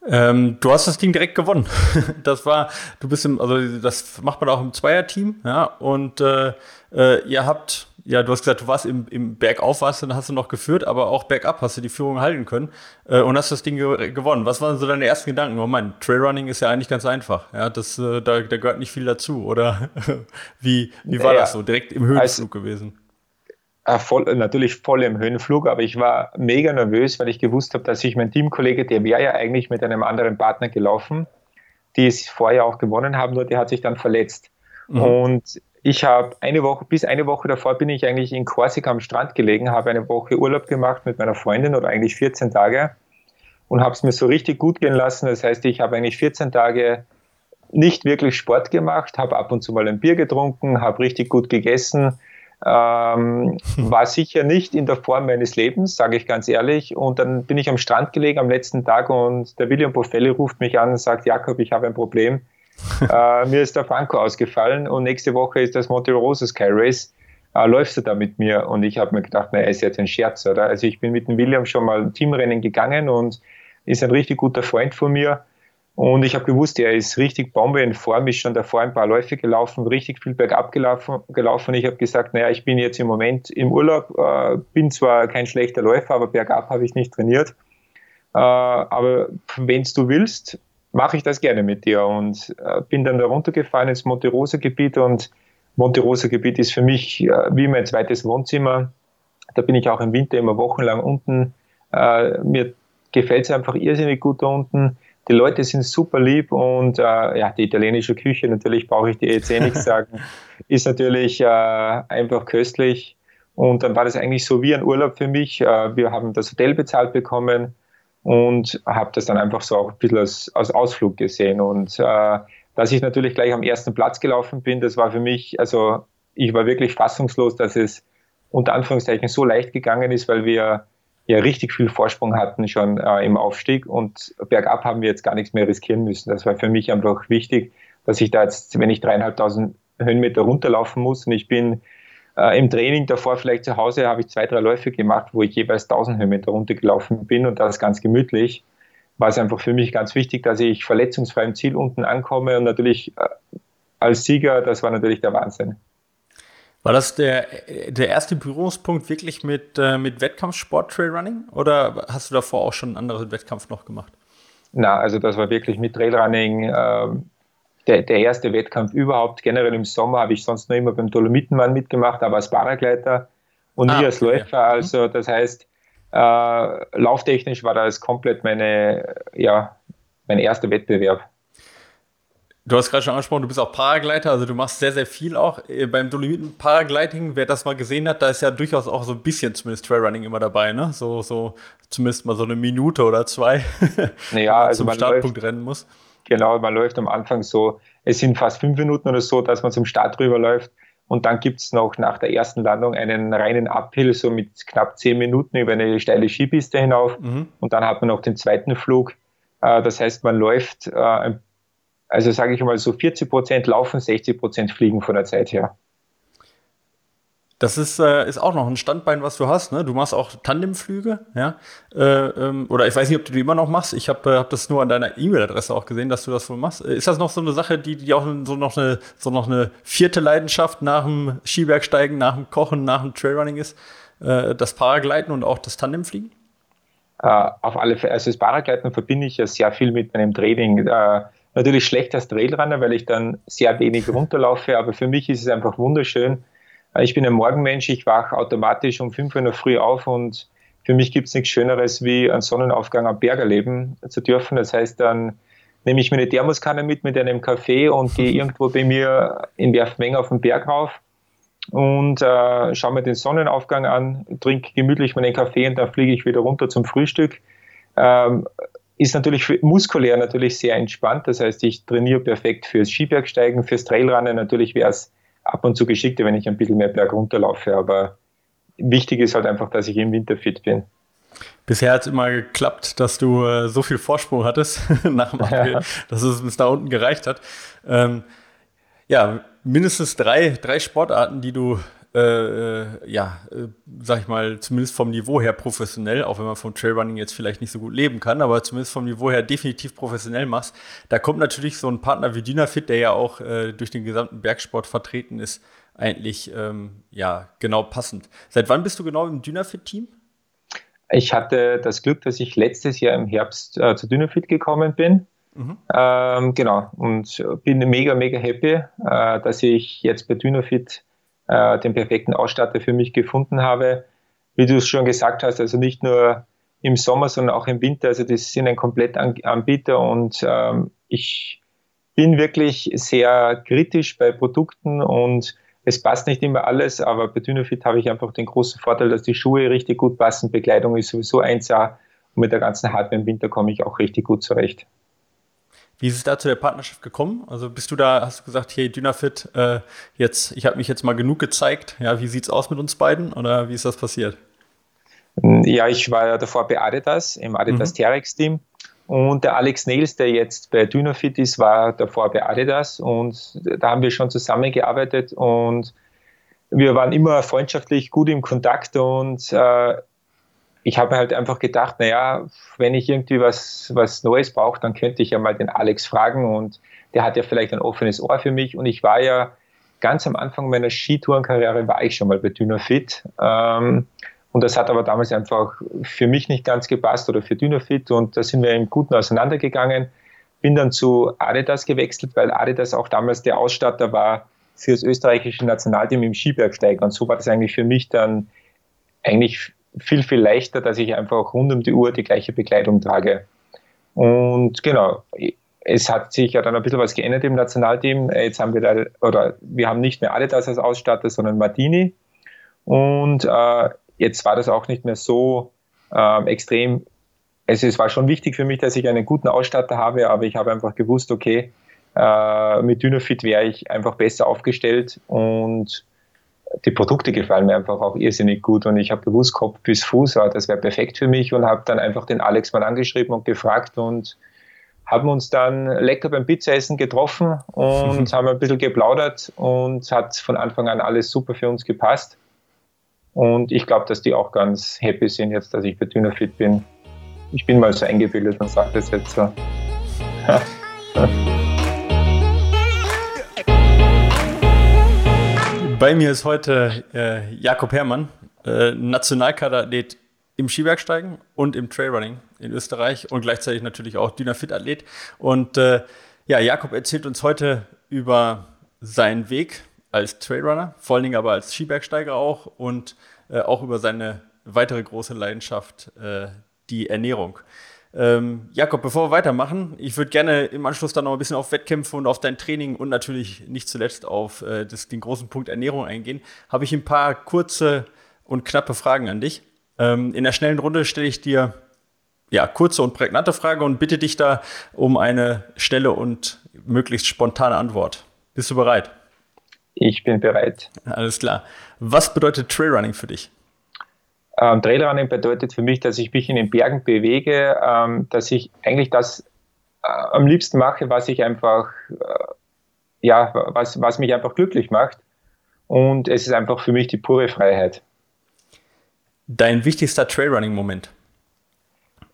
B: Ähm, du hast das Ding direkt gewonnen. [LAUGHS] Das war, du bist im, also das macht man auch im Zweierteam, ja, und äh, äh, ihr habt, ja, du hast gesagt, du warst im, im Bergauf, warst, dann hast du noch geführt, aber auch bergab hast du die Führung halten können äh, und hast das Ding ge gewonnen. Was waren so deine ersten Gedanken? Oh mein, Trailrunning ist ja eigentlich ganz einfach, ja, das, äh, da, da gehört nicht viel dazu, oder [LAUGHS] wie, wie war ja, das so? Direkt im Höhenflug gewesen?
C: Äh, voll, natürlich voll im Höhenflug, aber ich war mega nervös, weil ich gewusst habe, dass ich mein Teamkollege, der wäre ja eigentlich mit einem anderen Partner gelaufen, die es vorher auch gewonnen haben, nur der hat sich dann verletzt. Mhm. Und ich habe eine Woche, bis eine Woche davor bin ich eigentlich in Korsika am Strand gelegen, habe eine Woche Urlaub gemacht mit meiner Freundin oder eigentlich 14 Tage und habe es mir so richtig gut gehen lassen. Das heißt, ich habe eigentlich 14 Tage nicht wirklich Sport gemacht, habe ab und zu mal ein Bier getrunken, habe richtig gut gegessen, ähm, war sicher nicht in der Form meines Lebens, sage ich ganz ehrlich. Und dann bin ich am Strand gelegen am letzten Tag und der William Bofelli ruft mich an und sagt, Jakob, ich habe ein Problem. [LAUGHS] äh, mir ist der Franco ausgefallen und nächste Woche ist das Monte Rosa Sky Race. Äh, läufst du da mit mir? Und ich habe mir gedacht, naja, ist jetzt ein Scherz, oder? Also ich bin mit dem William schon mal Teamrennen gegangen und ist ein richtig guter Freund von mir. Und ich habe gewusst, er ist richtig Bombe in Form, ist schon davor ein paar Läufe gelaufen, richtig viel bergab gelaufen. gelaufen. Ich habe gesagt, naja, ich bin jetzt im Moment im Urlaub, äh, bin zwar kein schlechter Läufer, aber bergab habe ich nicht trainiert. Äh, aber wenn du willst, mache ich das gerne mit dir. Und äh, bin dann da runtergefahren ins Monte Rosa Gebiet und Monte Rosa Gebiet ist für mich äh, wie mein zweites Wohnzimmer. Da bin ich auch im Winter immer wochenlang unten. Äh, mir gefällt es einfach irrsinnig gut da unten die Leute sind super lieb und äh, ja, die italienische Küche, natürlich brauche ich dir jetzt eh nichts sagen, [LAUGHS] ist natürlich äh, einfach köstlich. Und dann war das eigentlich so wie ein Urlaub für mich. Äh, wir haben das Hotel bezahlt bekommen und habe das dann einfach so auch ein bisschen als, als Ausflug gesehen. Und äh, dass ich natürlich gleich am ersten Platz gelaufen bin, das war für mich, also ich war wirklich fassungslos, dass es unter Anführungszeichen so leicht gegangen ist, weil wir ja richtig viel Vorsprung hatten schon äh, im Aufstieg und bergab haben wir jetzt gar nichts mehr riskieren müssen. Das war für mich einfach wichtig, dass ich da jetzt, wenn ich dreieinhalbtausend Höhenmeter runterlaufen muss und ich bin äh, im Training davor vielleicht zu Hause, habe ich zwei, drei Läufe gemacht, wo ich jeweils 1000 Höhenmeter runtergelaufen bin und das ganz gemütlich, war es einfach für mich ganz wichtig, dass ich verletzungsfrei im Ziel unten ankomme und natürlich äh, als Sieger, das war natürlich der Wahnsinn.
B: War das der, der erste Berührungspunkt wirklich mit, äh, mit Wettkampfsport Trailrunning oder hast du davor auch schon einen anderen Wettkampf noch gemacht?
C: Na, also das war wirklich mit Trailrunning äh, der, der erste Wettkampf überhaupt. Generell im Sommer habe ich sonst nur immer beim Dolomitenmann mitgemacht, aber als Paragleiter und ah, nie als okay. Läufer. Mhm. Also das heißt, äh, lauftechnisch war das komplett meine, ja, mein erster Wettbewerb.
B: Du hast gerade schon angesprochen, du bist auch Paragleiter, also du machst sehr, sehr viel auch. Äh, beim Dolomiten Paragliding, wer das mal gesehen hat, da ist ja durchaus auch so ein bisschen zumindest Trailrunning immer dabei, ne? So, so zumindest mal so eine Minute oder zwei, [LAUGHS]
C: naja, man also zum
B: man Startpunkt läuft, rennen muss.
C: Genau, man läuft am Anfang so, es sind fast fünf Minuten oder so, dass man zum Start rüberläuft. Und dann gibt es noch nach der ersten Landung einen reinen Uphill, so mit knapp zehn Minuten über eine steile Skipiste hinauf. Mhm. Und dann hat man noch den zweiten Flug. Äh, das heißt, man läuft äh, ein also sage ich mal so 40 Prozent laufen, 60 Prozent fliegen von der Zeit her.
B: Das ist, äh, ist auch noch ein Standbein, was du hast. Ne? Du machst auch Tandemflüge, ja. Äh, ähm, oder ich weiß nicht, ob du die immer noch machst. Ich habe äh, hab das nur an deiner E-Mail-Adresse auch gesehen, dass du das wohl machst. Äh, ist das noch so eine Sache, die, die auch so noch eine, so noch eine vierte Leidenschaft nach dem Skibergsteigen, nach dem Kochen, nach dem Trailrunning ist? Äh, das Paragleiten und auch das Tandemfliegen?
C: Äh, auf alle Fälle. Also das Paragleiten verbinde ich ja sehr viel mit meinem Training Natürlich schlecht als Trailrunner, weil ich dann sehr wenig runterlaufe, aber für mich ist es einfach wunderschön. Ich bin ein Morgenmensch, ich wache automatisch um 5 Uhr in der Früh auf und für mich gibt es nichts Schöneres, wie einen Sonnenaufgang am Berg erleben zu dürfen. Das heißt, dann nehme ich mir eine Thermoskanne mit mit einem Kaffee und gehe [LAUGHS] irgendwo bei mir in Werfmenge auf den Berg rauf und äh, schaue mir den Sonnenaufgang an, trinke gemütlich meinen Kaffee und dann fliege ich wieder runter zum Frühstück. Ähm, ist natürlich muskulär natürlich sehr entspannt. Das heißt, ich trainiere perfekt fürs Skibergsteigen, fürs Trailrunnen. Natürlich wäre es ab und zu geschickter, wenn ich ein bisschen mehr Berg runterlaufe. Aber wichtig ist halt einfach, dass ich im Winter fit bin.
B: Bisher hat es immer geklappt, dass du äh, so viel Vorsprung hattest [LAUGHS] nach dem April, ja. dass es bis da unten gereicht hat. Ähm, ja, mindestens drei, drei Sportarten, die du äh, äh, ja, äh, sag ich mal, zumindest vom Niveau her professionell, auch wenn man vom Trailrunning jetzt vielleicht nicht so gut leben kann, aber zumindest vom Niveau her definitiv professionell machst, da kommt natürlich so ein Partner wie Dynafit, der ja auch äh, durch den gesamten Bergsport vertreten ist, eigentlich ähm, ja genau passend. Seit wann bist du genau im Dynafit-Team?
C: Ich hatte das Glück, dass ich letztes Jahr im Herbst äh, zu Dynafit gekommen bin. Mhm. Ähm, genau, und bin mega, mega happy, äh, dass ich jetzt bei Dynafit äh, den perfekten Ausstatter für mich gefunden habe. Wie du es schon gesagt hast, also nicht nur im Sommer, sondern auch im Winter. Also das sind ein Komplettanbieter und ähm, ich bin wirklich sehr kritisch bei Produkten und es passt nicht immer alles, aber bei Dynafit habe ich einfach den großen Vorteil, dass die Schuhe richtig gut passen, Bekleidung ist sowieso 1A und mit der ganzen Hardware im Winter komme ich auch richtig gut zurecht.
B: Wie ist es da zu der Partnerschaft gekommen? Also bist du da, hast du gesagt, hey Dynafit, äh, jetzt, ich habe mich jetzt mal genug gezeigt. Ja, wie sieht es aus mit uns beiden oder wie ist das passiert?
C: Ja, ich war ja davor bei Adidas, im Adidas mhm. Terex-Team. Und der Alex Nails, der jetzt bei Dynafit ist, war davor bei Adidas und da haben wir schon zusammengearbeitet und wir waren immer freundschaftlich gut im Kontakt und äh, ich habe halt einfach gedacht, naja, wenn ich irgendwie was, was Neues brauche, dann könnte ich ja mal den Alex fragen und der hat ja vielleicht ein offenes Ohr für mich. Und ich war ja ganz am Anfang meiner Skitourenkarriere war ich schon mal bei Dynafit. Ähm, und das hat aber damals einfach für mich nicht ganz gepasst oder für Dynafit und da sind wir im Guten auseinandergegangen. Bin dann zu Adidas gewechselt, weil Adidas auch damals der Ausstatter war für das österreichische Nationalteam im Skibergsteiger. Und so war das eigentlich für mich dann eigentlich viel, viel leichter, dass ich einfach rund um die Uhr die gleiche Bekleidung trage. Und genau, es hat sich ja dann ein bisschen was geändert im Nationalteam. Jetzt haben wir da, oder wir haben nicht mehr alle das als Ausstatter, sondern Martini. Und äh, jetzt war das auch nicht mehr so äh, extrem. Also es war schon wichtig für mich, dass ich einen guten Ausstatter habe, aber ich habe einfach gewusst, okay, äh, mit Dynafit wäre ich einfach besser aufgestellt und die Produkte gefallen mir einfach auch irrsinnig gut und ich habe gewusst, Kopf bis Fuß, das wäre perfekt für mich und habe dann einfach den Alex mal angeschrieben und gefragt und haben uns dann lecker beim Pizzaessen getroffen und [LAUGHS] haben ein bisschen geplaudert und hat von Anfang an alles super für uns gepasst. Und ich glaube, dass die auch ganz happy sind jetzt, dass ich bei Dynafit bin. Ich bin mal so eingebildet und sage das jetzt so. [LAUGHS] [LAUGHS]
B: Bei mir ist heute äh, Jakob Herrmann, äh, Nationalkaderathlet im Skibergsteigen und im Trailrunning in Österreich und gleichzeitig natürlich auch Dynafit-Athlet. Und äh, ja, Jakob erzählt uns heute über seinen Weg als Trailrunner, vor allen Dingen aber als Skibergsteiger auch und äh, auch über seine weitere große Leidenschaft, äh, die Ernährung. Ähm, Jakob, bevor wir weitermachen, ich würde gerne im Anschluss dann noch ein bisschen auf Wettkämpfe und auf dein Training und natürlich nicht zuletzt auf äh, das, den großen Punkt Ernährung eingehen. Habe ich ein paar kurze und knappe Fragen an dich. Ähm, in der schnellen Runde stelle ich dir ja, kurze und prägnante Frage und bitte dich da um eine schnelle und möglichst spontane Antwort. Bist du bereit?
C: Ich bin bereit.
B: Alles klar. Was bedeutet Trailrunning für dich?
C: Ähm, Trailrunning bedeutet für mich, dass ich mich in den Bergen bewege, ähm, dass ich eigentlich das äh, am liebsten mache, was ich einfach, äh, ja, was, was mich einfach glücklich macht. Und es ist einfach für mich die pure Freiheit.
B: Dein wichtigster Trailrunning-Moment?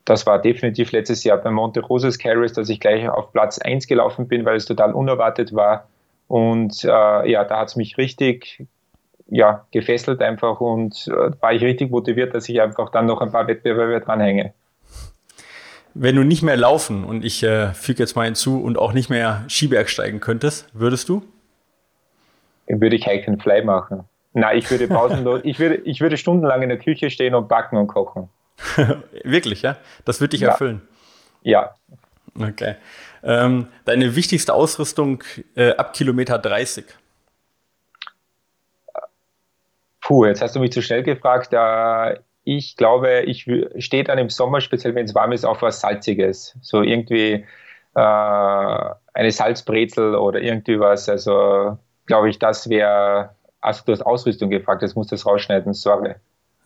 C: Das war definitiv letztes Jahr bei Monte Rosa Skyrace, dass ich gleich auf Platz 1 gelaufen bin, weil es total unerwartet war. Und äh, ja, da hat es mich richtig ja, gefesselt einfach und äh, war ich richtig motiviert, dass ich einfach dann noch ein paar Wettbewerbe dranhänge.
B: Wenn du nicht mehr laufen und ich äh, füge jetzt mal hinzu und auch nicht mehr Skiberg steigen könntest, würdest du?
C: Würde ich Hike and Fly machen. Nein, ich würde pausenlos, [LAUGHS] ich würde, ich würde stundenlang in der Küche stehen und backen und kochen. [LAUGHS]
B: Wirklich, ja? Das würde dich ja. erfüllen.
C: Ja.
B: Okay. Ähm, deine wichtigste Ausrüstung äh, ab Kilometer 30?
C: Puh, jetzt hast du mich zu schnell gefragt. Ich glaube, ich stehe dann im Sommer, speziell wenn es warm ist, auf was Salziges. So irgendwie äh, eine Salzbrezel oder irgendwie was. Also glaube ich, das wäre. Also du hast Ausrüstung gefragt, jetzt musst du das rausschneiden, sorry.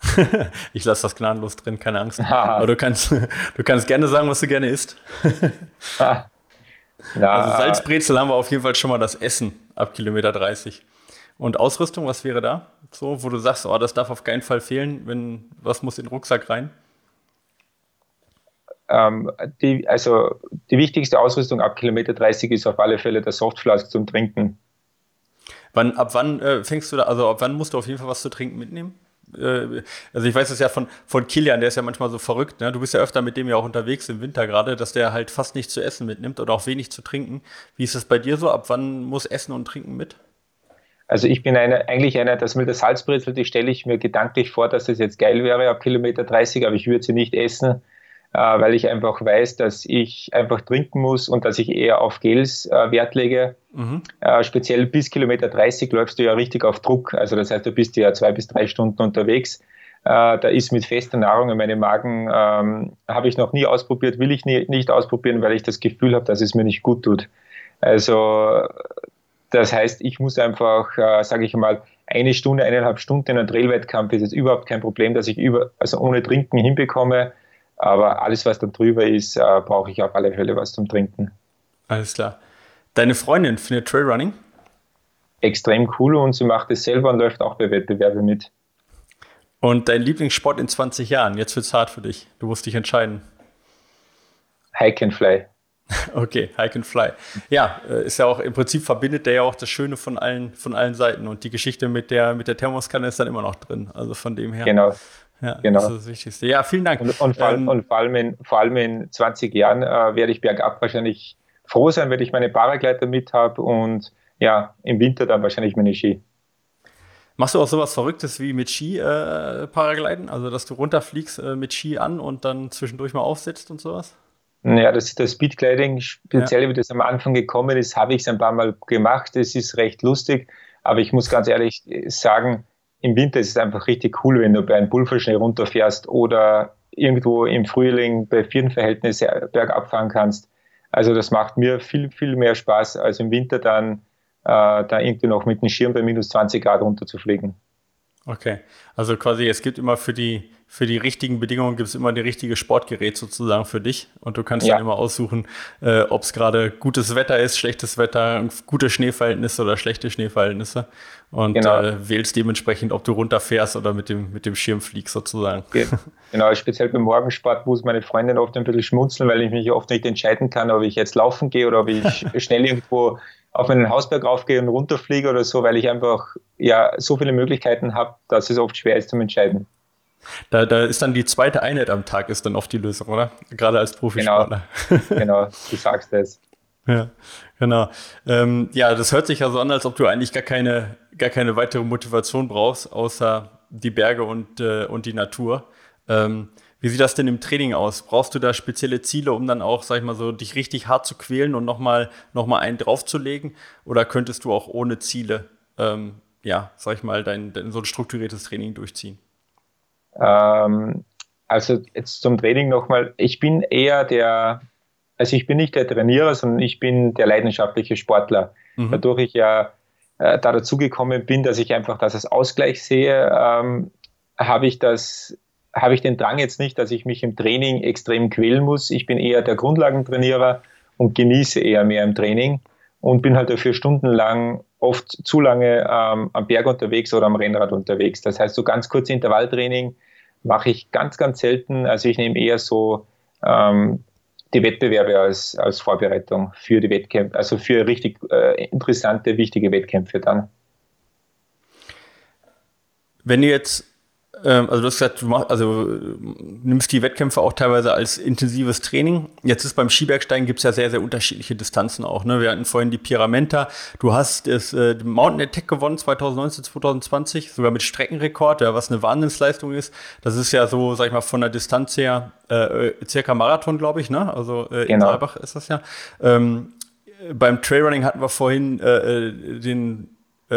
C: [LAUGHS]
B: ich lasse das gnadenlos drin, keine Angst. [LAUGHS] Aber du kannst, du kannst gerne sagen, was du gerne isst. [LAUGHS] also Salzbrezel haben wir auf jeden Fall schon mal das Essen ab Kilometer 30. Und Ausrüstung, was wäre da? So, wo du sagst, oh, das darf auf keinen Fall fehlen, wenn was muss in den Rucksack rein?
C: Ähm, die, also die wichtigste Ausrüstung ab Kilometer 30 ist auf alle Fälle der Softflask zum Trinken.
B: Wann, ab wann äh, fängst du da, also ab wann musst du auf jeden Fall was zu trinken mitnehmen? Äh, also ich weiß es ja von, von Kilian, der ist ja manchmal so verrückt, ne? Du bist ja öfter mit dem ja auch unterwegs im Winter gerade, dass der halt fast nichts zu essen mitnimmt oder auch wenig zu trinken. Wie ist das bei dir so? Ab wann muss Essen und Trinken mit?
C: Also ich bin eine, eigentlich einer, das mit der Salzbrezel, die stelle ich mir gedanklich vor, dass das jetzt geil wäre ab Kilometer 30, aber ich würde sie nicht essen, äh, weil ich einfach weiß, dass ich einfach trinken muss und dass ich eher auf Gels äh, Wert lege. Mhm. Äh, speziell bis Kilometer 30 läufst du ja richtig auf Druck. Also das heißt, du bist ja zwei bis drei Stunden unterwegs. Äh, da ist mit fester Nahrung in meinem Magen, ähm, habe ich noch nie ausprobiert, will ich nie, nicht ausprobieren, weil ich das Gefühl habe, dass es mir nicht gut tut. Also das heißt, ich muss einfach, äh, sage ich mal, eine Stunde, eineinhalb Stunden in einem Trailwettkampf ist jetzt überhaupt kein Problem, dass ich über, also ohne Trinken hinbekomme. Aber alles, was da drüber ist, äh, brauche ich auf alle Fälle was zum Trinken.
B: Alles klar. Deine Freundin findet Trailrunning?
C: Extrem cool und sie macht es selber und läuft auch bei Wettbewerben mit.
B: Und dein Lieblingssport in 20 Jahren? Jetzt wird es hart für dich. Du musst dich entscheiden.
C: Hike and Fly. [LAUGHS]
B: Okay, Hike and Fly. Ja, äh, ist ja auch im Prinzip verbindet der ja auch das Schöne von allen, von allen Seiten. Und die Geschichte mit der, mit der Thermoskanne ist dann immer noch drin. Also von dem her.
C: Genau.
B: Ja, genau. das ist das Wichtigste. Ja, vielen Dank.
C: Und, und, vor, ähm, und vor, allem in, vor allem in 20 Jahren äh, werde ich bergab wahrscheinlich froh sein, wenn ich meine Paragleiter mit habe und ja, im Winter dann wahrscheinlich meine Ski.
B: Machst du auch sowas Verrücktes wie mit Ski äh, Paragliden? Also, dass du runterfliegst äh, mit Ski an und dann zwischendurch mal aufsetzt und sowas?
C: Ja, das, das Speedgliding, speziell ja. wie das am Anfang gekommen ist, habe ich es ein paar Mal gemacht. Es ist recht lustig, aber ich muss ganz ehrlich sagen, im Winter ist es einfach richtig cool, wenn du bei einem Pulverschnee runterfährst oder irgendwo im Frühling bei vielen Verhältnissen bergab fahren kannst. Also das macht mir viel, viel mehr Spaß, als im Winter dann äh, da irgendwie noch mit dem Schirm bei minus 20 Grad runterzufliegen.
B: Okay, also quasi es gibt immer für die für die richtigen Bedingungen gibt es immer das richtige Sportgerät sozusagen für dich. Und du kannst ja. dann immer aussuchen, äh, ob es gerade gutes Wetter ist, schlechtes Wetter, gute Schneeverhältnisse oder schlechte Schneeverhältnisse. Und genau. äh, wählst dementsprechend, ob du runterfährst oder mit dem, mit dem Schirm fliegst sozusagen. [LAUGHS]
C: Genau, speziell beim Morgensport muss meine Freundin oft ein bisschen schmunzeln, weil ich mich oft nicht entscheiden kann, ob ich jetzt laufen gehe oder ob ich [LAUGHS] schnell irgendwo auf meinen Hausberg raufgehe und runterfliege oder so, weil ich einfach ja so viele Möglichkeiten habe, dass es oft schwer ist zum Entscheiden.
B: Da, da ist dann die zweite Einheit am Tag ist dann oft die Lösung, oder? Gerade als Profisportler.
C: Genau, [LAUGHS] genau du sagst es.
B: Ja, genau. Ähm, ja, das hört sich ja so an, als ob du eigentlich gar keine, gar keine weitere Motivation brauchst, außer die Berge und, äh, und die Natur. Ähm, wie sieht das denn im Training aus? Brauchst du da spezielle Ziele, um dann auch, sag ich mal so, dich richtig hart zu quälen und nochmal noch mal einen draufzulegen? Oder könntest du auch ohne Ziele, ähm, ja, sag ich mal, dein, dein, so ein strukturiertes Training durchziehen?
C: Ähm, also jetzt zum Training nochmal. Ich bin eher der, also ich bin nicht der Trainierer, sondern ich bin der leidenschaftliche Sportler. Mhm. Dadurch ich ja äh, da dazugekommen bin, dass ich einfach das als Ausgleich sehe, ähm, habe ich das habe ich den Drang jetzt nicht, dass ich mich im Training extrem quälen muss. Ich bin eher der Grundlagentrainierer und genieße eher mehr im Training und bin halt dafür stundenlang oft zu lange ähm, am Berg unterwegs oder am Rennrad unterwegs. Das heißt, so ganz kurz Intervalltraining mache ich ganz, ganz selten. Also ich nehme eher so ähm, die Wettbewerbe als, als Vorbereitung für die Wettkämpfe, also für richtig äh, interessante, wichtige Wettkämpfe dann.
B: Wenn du jetzt also du hast gesagt, du mach, also, nimmst die Wettkämpfe auch teilweise als intensives Training. Jetzt ist beim Skibergsteigen gibt es ja sehr, sehr unterschiedliche Distanzen auch. Ne? Wir hatten vorhin die Pyramenta. Du hast das äh, Mountain Attack gewonnen 2019, 2020, sogar mit Streckenrekord, ja, was eine Wahnsinnsleistung ist. Das ist ja so, sag ich mal, von der Distanz her äh, circa Marathon, glaube ich. Ne? Also äh, genau. in Saalbach ist das ja. Ähm, beim Trailrunning hatten wir vorhin äh, äh den äh,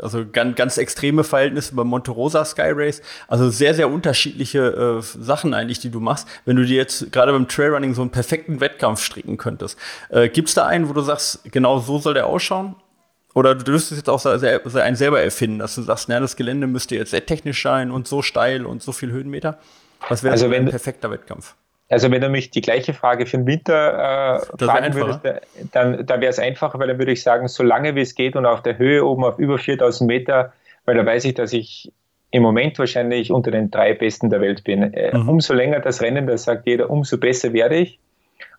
B: also ganz, ganz extreme Verhältnisse beim Monte Rosa Sky Race. Also sehr, sehr unterschiedliche äh, Sachen eigentlich, die du machst. Wenn du dir jetzt gerade beim Trailrunning so einen perfekten Wettkampf stricken könntest, äh, gibt es da einen, wo du sagst, genau so soll der ausschauen? Oder du dürftest jetzt auch einen selber erfinden, dass du sagst, na, das Gelände müsste jetzt sehr technisch sein und so steil und so viel Höhenmeter? Was wäre also so ein perfekter Wettkampf?
C: Also wenn du mich die gleiche Frage für den Winter äh, fragen würdest, dann, dann wäre es einfacher, weil dann würde ich sagen, so lange wie es geht und auf der Höhe oben auf über 4000 Meter, weil da weiß ich, dass ich im Moment wahrscheinlich unter den drei Besten der Welt bin. Äh, mhm. Umso länger das Rennen, da sagt jeder, umso besser werde ich.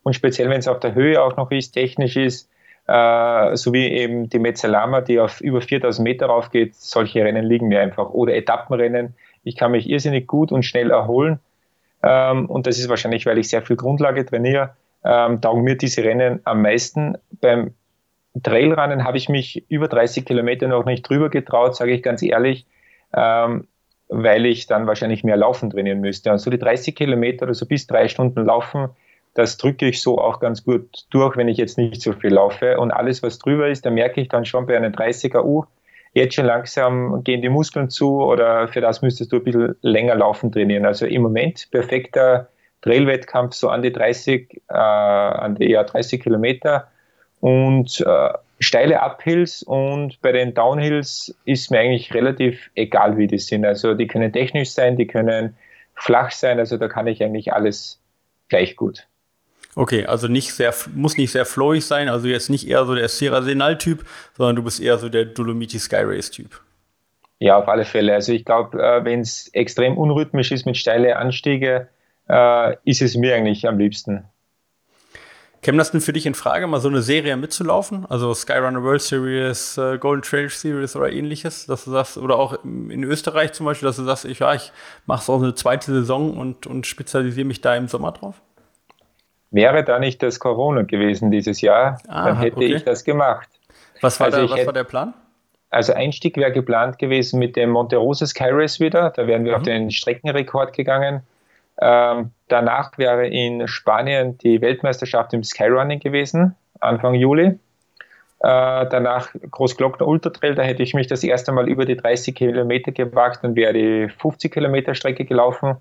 C: Und speziell, wenn es auf der Höhe auch noch ist, technisch ist, äh, so wie eben die Mezzalama, die auf über 4000 Meter raufgeht, solche Rennen liegen mir einfach. Oder Etappenrennen. Ich kann mich irrsinnig gut und schnell erholen. Ähm, und das ist wahrscheinlich, weil ich sehr viel Grundlage trainiere, ähm, taugen mir diese Rennen am meisten. Beim Trailrennen habe ich mich über 30 Kilometer noch nicht drüber getraut, sage ich ganz ehrlich, ähm, weil ich dann wahrscheinlich mehr Laufen trainieren müsste. Und so die 30 Kilometer oder so bis drei Stunden Laufen, das drücke ich so auch ganz gut durch, wenn ich jetzt nicht so viel laufe. Und alles, was drüber ist, da merke ich dann schon bei einem 30er U, jetzt schon langsam gehen die Muskeln zu oder für das müsstest du ein bisschen länger laufen trainieren. Also im Moment perfekter Trailwettkampf so an die 30, äh, an die ja, 30 Kilometer und äh, steile Uphills und bei den Downhills ist mir eigentlich relativ egal, wie die sind. Also die können technisch sein, die können flach sein, also da kann ich eigentlich alles gleich gut.
B: Okay, also nicht sehr, muss nicht sehr flowig sein, also jetzt nicht eher so der Sierra Senal-Typ, sondern du bist eher so der Dolomiti Sky Race-Typ.
C: Ja, auf alle Fälle. Also ich glaube, äh, wenn es extrem unrhythmisch ist mit steile Anstiege, äh, ist es mir eigentlich am liebsten.
B: Käme das denn für dich in Frage, mal so eine Serie mitzulaufen? Also Skyrunner World Series, äh, Golden Trail Series oder ähnliches, dass du sagst, oder auch in Österreich zum Beispiel, dass du sagst, ich, ja, ich mache so eine zweite Saison und, und spezialisiere mich da im Sommer drauf?
C: Wäre da nicht das Corona gewesen dieses Jahr, Aha, dann hätte okay. ich das gemacht.
B: Was war, also der, was hätte, war der Plan?
C: Also Einstieg wäre geplant gewesen mit dem Monte Rosa Sky Race wieder. Da wären wir mhm. auf den Streckenrekord gegangen. Ähm, danach wäre in Spanien die Weltmeisterschaft im Skyrunning gewesen, Anfang Juli. Äh, danach Großglockner Ultra Trail, da hätte ich mich das erste Mal über die 30 Kilometer gewagt und wäre die 50 Kilometer Strecke gelaufen.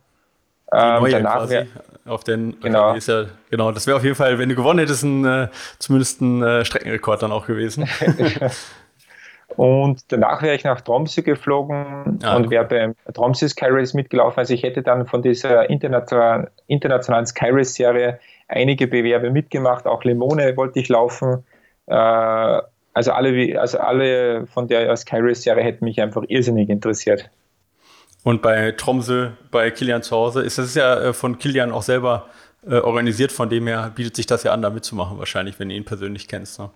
B: Ähm, danach wär, auf den
C: genau.
B: Okay, ja, genau, das wäre auf jeden Fall, wenn du gewonnen hättest, ein, äh, zumindest ein äh, Streckenrekord dann auch gewesen. [LAUGHS]
C: und danach wäre ich nach Tromsø geflogen ah, und wäre beim Tromsø Sky Race mitgelaufen. Also ich hätte dann von dieser internationalen, internationalen Sky Race Serie einige Bewerbe mitgemacht. Auch Limone wollte ich laufen. Äh, also alle, also alle von der Sky Race Serie hätten mich einfach irrsinnig interessiert.
B: Und bei Tromsø, bei Kilian zu Hause, ist das ja äh, von Kilian auch selber äh, organisiert, von dem her bietet sich das ja an, da mitzumachen, wahrscheinlich, wenn du ihn persönlich kennst. Ne?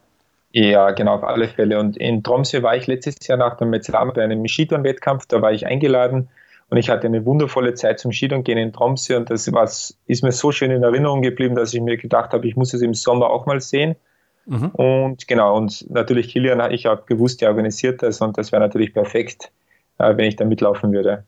C: Ja, genau, auf alle Fälle. Und in Tromsø war ich letztes Jahr nach dem Metzlama bei einem Skitouren-Wettkampf, da war ich eingeladen und ich hatte eine wundervolle Zeit zum Skitouren gehen in Tromsø und das was, ist mir so schön in Erinnerung geblieben, dass ich mir gedacht habe, ich muss es im Sommer auch mal sehen. Mhm. Und genau, und natürlich Kilian, ich habe gewusst, der organisiert das und das wäre natürlich perfekt, äh, wenn ich da mitlaufen würde.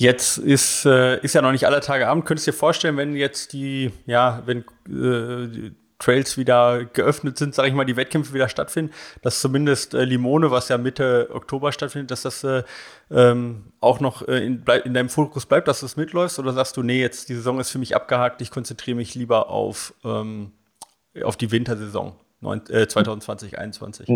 B: Jetzt ist, äh, ist ja noch nicht aller Tage Abend. Könntest du dir vorstellen, wenn jetzt die, ja, wenn äh, die Trails wieder geöffnet sind, sage ich mal, die Wettkämpfe wieder stattfinden, dass zumindest äh, Limone, was ja Mitte Oktober stattfindet, dass das äh, ähm, auch noch äh, in, in, deinem Fokus bleibt, dass du es mitläufst? Oder sagst du, nee, jetzt die Saison ist für mich abgehakt, ich konzentriere mich lieber auf, ähm, auf die Wintersaison 2020, 2021?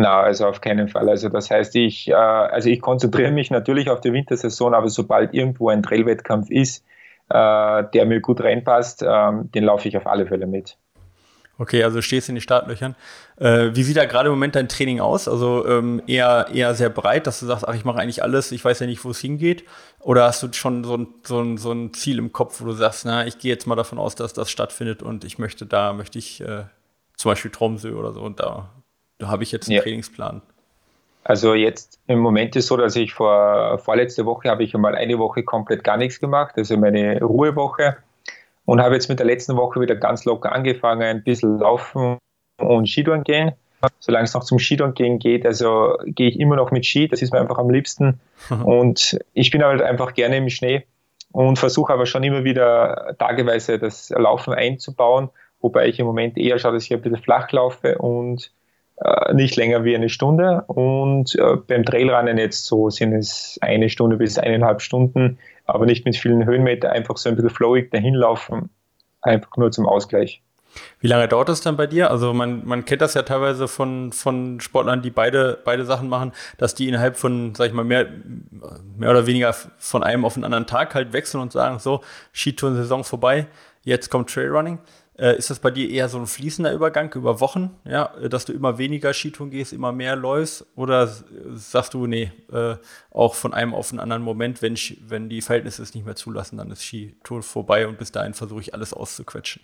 C: Na, also auf keinen Fall. Also das heißt, ich, äh, also ich konzentriere mich natürlich auf die Wintersaison, aber sobald irgendwo ein Trailwettkampf ist, äh, der mir gut reinpasst, äh, den laufe ich auf alle Fälle mit.
B: Okay, also stehst in den Startlöchern. Äh, wie sieht da gerade im Moment dein Training aus? Also ähm, eher, eher sehr breit, dass du sagst, ach, ich mache eigentlich alles, ich weiß ja nicht, wo es hingeht. Oder hast du schon so ein, so, ein, so ein Ziel im Kopf, wo du sagst, na, ich gehe jetzt mal davon aus, dass das stattfindet und ich möchte da, möchte ich äh, zum Beispiel Tromsø oder so und da da habe ich jetzt einen ja. Trainingsplan.
C: Also jetzt im Moment ist es so, dass ich vor vorletzte Woche habe ich einmal eine Woche komplett gar nichts gemacht, also meine Ruhewoche und habe jetzt mit der letzten Woche wieder ganz locker angefangen, ein bisschen laufen und Skitouren gehen. Solange es noch zum Skitouren gehen geht, also gehe ich immer noch mit Ski, das ist mir einfach am liebsten. [LAUGHS] und ich bin halt einfach gerne im Schnee und versuche aber schon immer wieder tageweise das Laufen einzubauen, wobei ich im Moment eher schaue, dass ich ein bisschen flach laufe und nicht länger wie eine Stunde. Und äh, beim Trailrunnen jetzt so sind es eine Stunde bis eineinhalb Stunden, aber nicht mit vielen Höhenmeter, einfach so ein bisschen flowig dahinlaufen, einfach nur zum Ausgleich.
B: Wie lange dauert das dann bei dir? Also man, man kennt das ja teilweise von, von Sportlern, die beide, beide Sachen machen, dass die innerhalb von, sag ich mal, mehr, mehr oder weniger von einem auf den anderen Tag halt wechseln und sagen, so, Skitouren-Saison vorbei, jetzt kommt Trailrunning. Äh, ist das bei dir eher so ein fließender Übergang über Wochen, ja, dass du immer weniger Skitouren gehst, immer mehr läufst? Oder sagst du, nee, äh, auch von einem auf einen anderen Moment, wenn, wenn die Verhältnisse es nicht mehr zulassen, dann ist Skitour vorbei und bis dahin versuche ich alles auszuquetschen?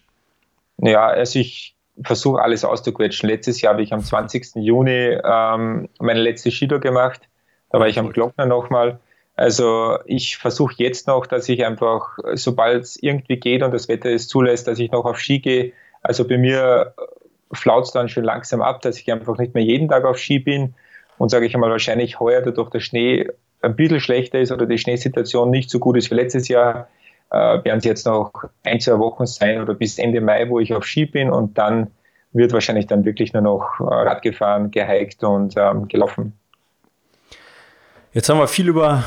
C: Ja, also ich versuche alles auszuquetschen. Letztes Jahr habe ich am 20. Juni ähm, meine letzte Skitour gemacht. Da war ich am Glockner nochmal. Also ich versuche jetzt noch, dass ich einfach, sobald es irgendwie geht und das Wetter es zulässt, dass ich noch auf Ski gehe. Also bei mir flaut es dann schon langsam ab, dass ich einfach nicht mehr jeden Tag auf Ski bin und sage ich einmal wahrscheinlich heuer dadurch der Schnee ein bisschen schlechter ist oder die Schneesituation nicht so gut ist wie letztes Jahr, äh, werden es jetzt noch ein, zwei Wochen sein oder bis Ende Mai, wo ich auf Ski bin und dann wird wahrscheinlich dann wirklich nur noch äh, Rad gefahren, gehiked und ähm, gelaufen.
B: Jetzt haben wir viel über,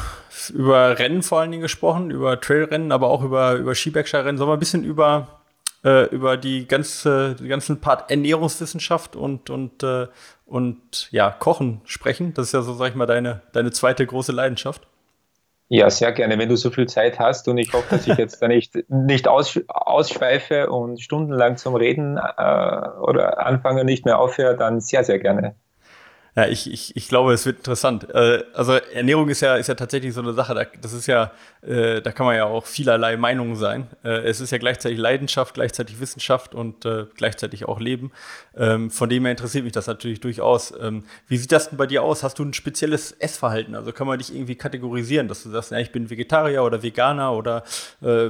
B: über Rennen vor allen Dingen gesprochen, über Trailrennen, aber auch über, über Skibergsteigerennen. Sollen wir ein bisschen über, äh, über die ganze, die ganzen Part Ernährungswissenschaft und, und, äh, und ja, Kochen sprechen? Das ist ja so, sag ich mal, deine, deine zweite große Leidenschaft.
C: Ja, sehr gerne, wenn du so viel Zeit hast und ich hoffe, dass ich jetzt da nicht, nicht aus, ausschweife und stundenlang zum Reden äh, oder anfange nicht mehr aufhöre, dann sehr, sehr gerne.
B: Ja, ich, ich, ich glaube, es wird interessant. Äh, also Ernährung ist ja, ist ja tatsächlich so eine Sache, das ist ja, äh, da kann man ja auch vielerlei Meinungen sein. Äh, es ist ja gleichzeitig Leidenschaft, gleichzeitig Wissenschaft und gleichzeitig auch Leben. Ähm, von dem her interessiert mich das natürlich durchaus. Ähm, wie sieht das denn bei dir aus? Hast du ein spezielles Essverhalten? Also kann man dich irgendwie kategorisieren, dass du sagst, ja, ich bin Vegetarier oder Veganer oder äh,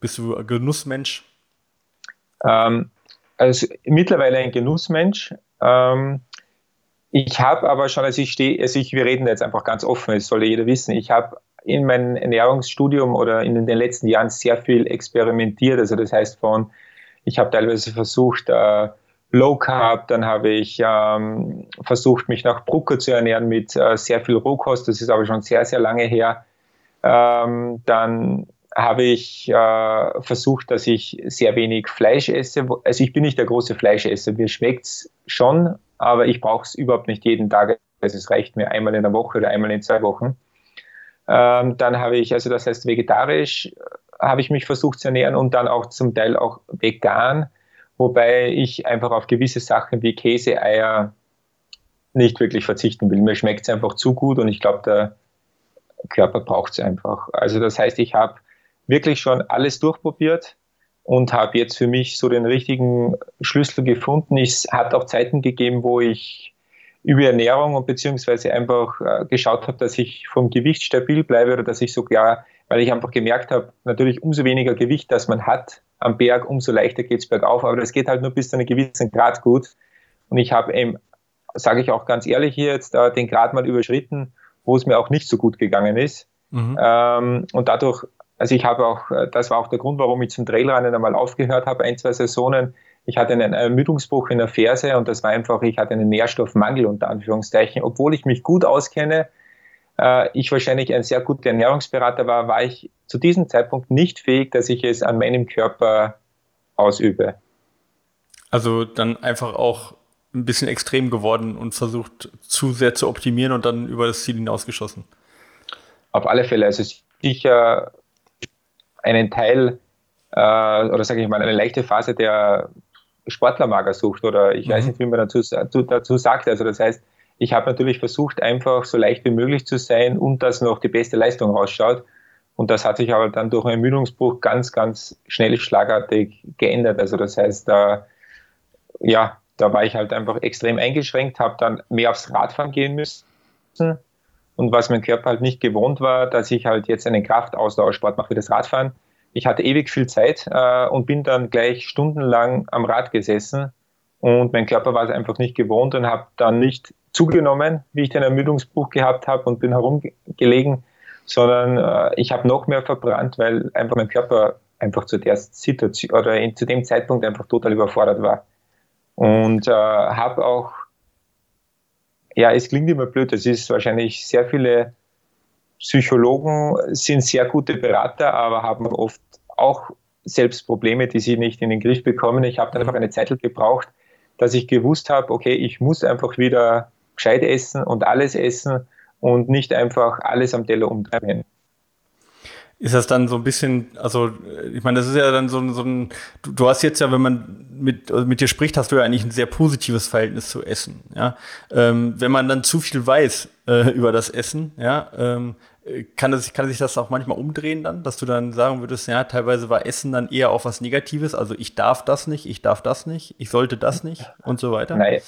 B: bist du Genussmensch?
C: Ähm, also mittlerweile ein Genussmensch. Ähm, ich habe aber schon, als ich stehe, also ich, wir reden jetzt einfach ganz offen, das soll jeder wissen, ich habe in meinem Ernährungsstudium oder in den letzten Jahren sehr viel experimentiert. Also das heißt von, ich habe teilweise versucht, äh, Low Carb, dann habe ich ähm, versucht, mich nach Brucker zu ernähren mit äh, sehr viel Rohkost, das ist aber schon sehr, sehr lange her. Ähm, dann habe ich äh, versucht, dass ich sehr wenig Fleisch esse. Also ich bin nicht der große Fleischesser, mir schmeckt es schon, aber ich brauche es überhaupt nicht jeden Tag. Also es reicht mir einmal in der Woche oder einmal in zwei Wochen. Ähm, dann habe ich, also das heißt vegetarisch, äh, habe ich mich versucht zu ernähren und dann auch zum Teil auch vegan, wobei ich einfach auf gewisse Sachen wie Käse, Eier nicht wirklich verzichten will. Mir schmeckt es einfach zu gut und ich glaube, der Körper braucht es einfach. Also das heißt, ich habe wirklich schon alles durchprobiert und habe jetzt für mich so den richtigen Schlüssel gefunden. Es hat auch Zeiten gegeben, wo ich über Ernährung und beziehungsweise einfach äh, geschaut habe, dass ich vom Gewicht stabil bleibe oder dass ich sogar, weil ich einfach gemerkt habe, natürlich umso weniger Gewicht, das man hat am Berg, umso leichter geht es bergauf, aber das geht halt nur bis zu einem gewissen Grad gut. Und ich habe eben, sage ich auch ganz ehrlich hier jetzt, äh, den Grad mal überschritten, wo es mir auch nicht so gut gegangen ist. Mhm. Ähm, und dadurch also ich habe auch, äh, das war auch der Grund, warum ich zum Trailrennen einmal aufgehört habe, ein, zwei Saisonen. Ich hatte einen Ermüdungsbruch in der Ferse und das war einfach, ich hatte einen Nährstoffmangel unter Anführungszeichen. Obwohl ich mich gut auskenne, äh, ich wahrscheinlich ein sehr guter Ernährungsberater war, war ich zu diesem Zeitpunkt nicht fähig, dass ich es an meinem Körper ausübe.
B: Also dann einfach auch ein bisschen extrem geworden und versucht zu sehr zu optimieren und dann über das Ziel hinausgeschossen.
C: Auf alle Fälle. Also sicher einen Teil äh, oder sage ich mal eine leichte Phase der Sportlermagersucht oder ich mhm. weiß nicht, wie man dazu, dazu sagt. Also das heißt, ich habe natürlich versucht, einfach so leicht wie möglich zu sein und dass noch die beste Leistung rausschaut. Und das hat sich aber dann durch einen Ermüdungsbruch ganz, ganz schnell schlagartig geändert. Also das heißt, da, ja, da war ich halt einfach extrem eingeschränkt, habe dann mehr aufs Radfahren gehen müssen. Und was mein Körper halt nicht gewohnt war, dass ich halt jetzt einen Kraftausdauersport mache wie das Radfahren. Ich hatte ewig viel Zeit äh, und bin dann gleich stundenlang am Rad gesessen und mein Körper war es einfach nicht gewohnt und habe dann nicht zugenommen, wie ich den Ermüdungsbruch gehabt habe und bin herumgelegen, sondern äh, ich habe noch mehr verbrannt, weil einfach mein Körper einfach zu der Situation oder in, zu dem Zeitpunkt einfach total überfordert war. Und äh, habe auch ja, es klingt immer blöd, es ist wahrscheinlich sehr viele Psychologen sind sehr gute Berater, aber haben oft auch selbst Probleme, die sie nicht in den Griff bekommen. Ich habe dann einfach eine Zeit gebraucht, dass ich gewusst habe, okay, ich muss einfach wieder gescheit essen und alles essen und nicht einfach alles am Teller umdrehen.
B: Ist das dann so ein bisschen, also ich meine, das ist ja dann so, so ein, du, du, hast jetzt ja, wenn man mit, also mit dir spricht, hast du ja eigentlich ein sehr positives Verhältnis zu Essen. Ja? Ähm, wenn man dann zu viel weiß äh, über das Essen, ja, ähm, kann, das, kann sich das auch manchmal umdrehen dann, dass du dann sagen würdest, ja, teilweise war Essen dann eher auch was Negatives, also ich darf das nicht, ich darf das nicht, ich sollte das nicht und so weiter?
C: Nein.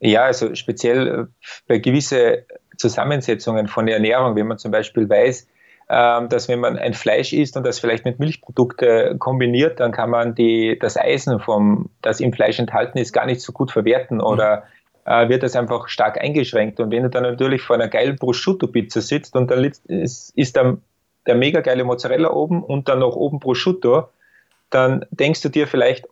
C: Ja, also speziell äh, bei gewissen Zusammensetzungen von der Ernährung, wenn man zum Beispiel weiß, dass wenn man ein Fleisch isst und das vielleicht mit Milchprodukten kombiniert, dann kann man die, das Eisen, vom, das im Fleisch enthalten ist, gar nicht so gut verwerten mhm. oder äh, wird das einfach stark eingeschränkt. Und wenn du dann natürlich vor einer geilen Prosciutto-Pizza sitzt und dann ist, ist dann der mega geile Mozzarella oben und dann noch oben Prosciutto, dann denkst du dir vielleicht,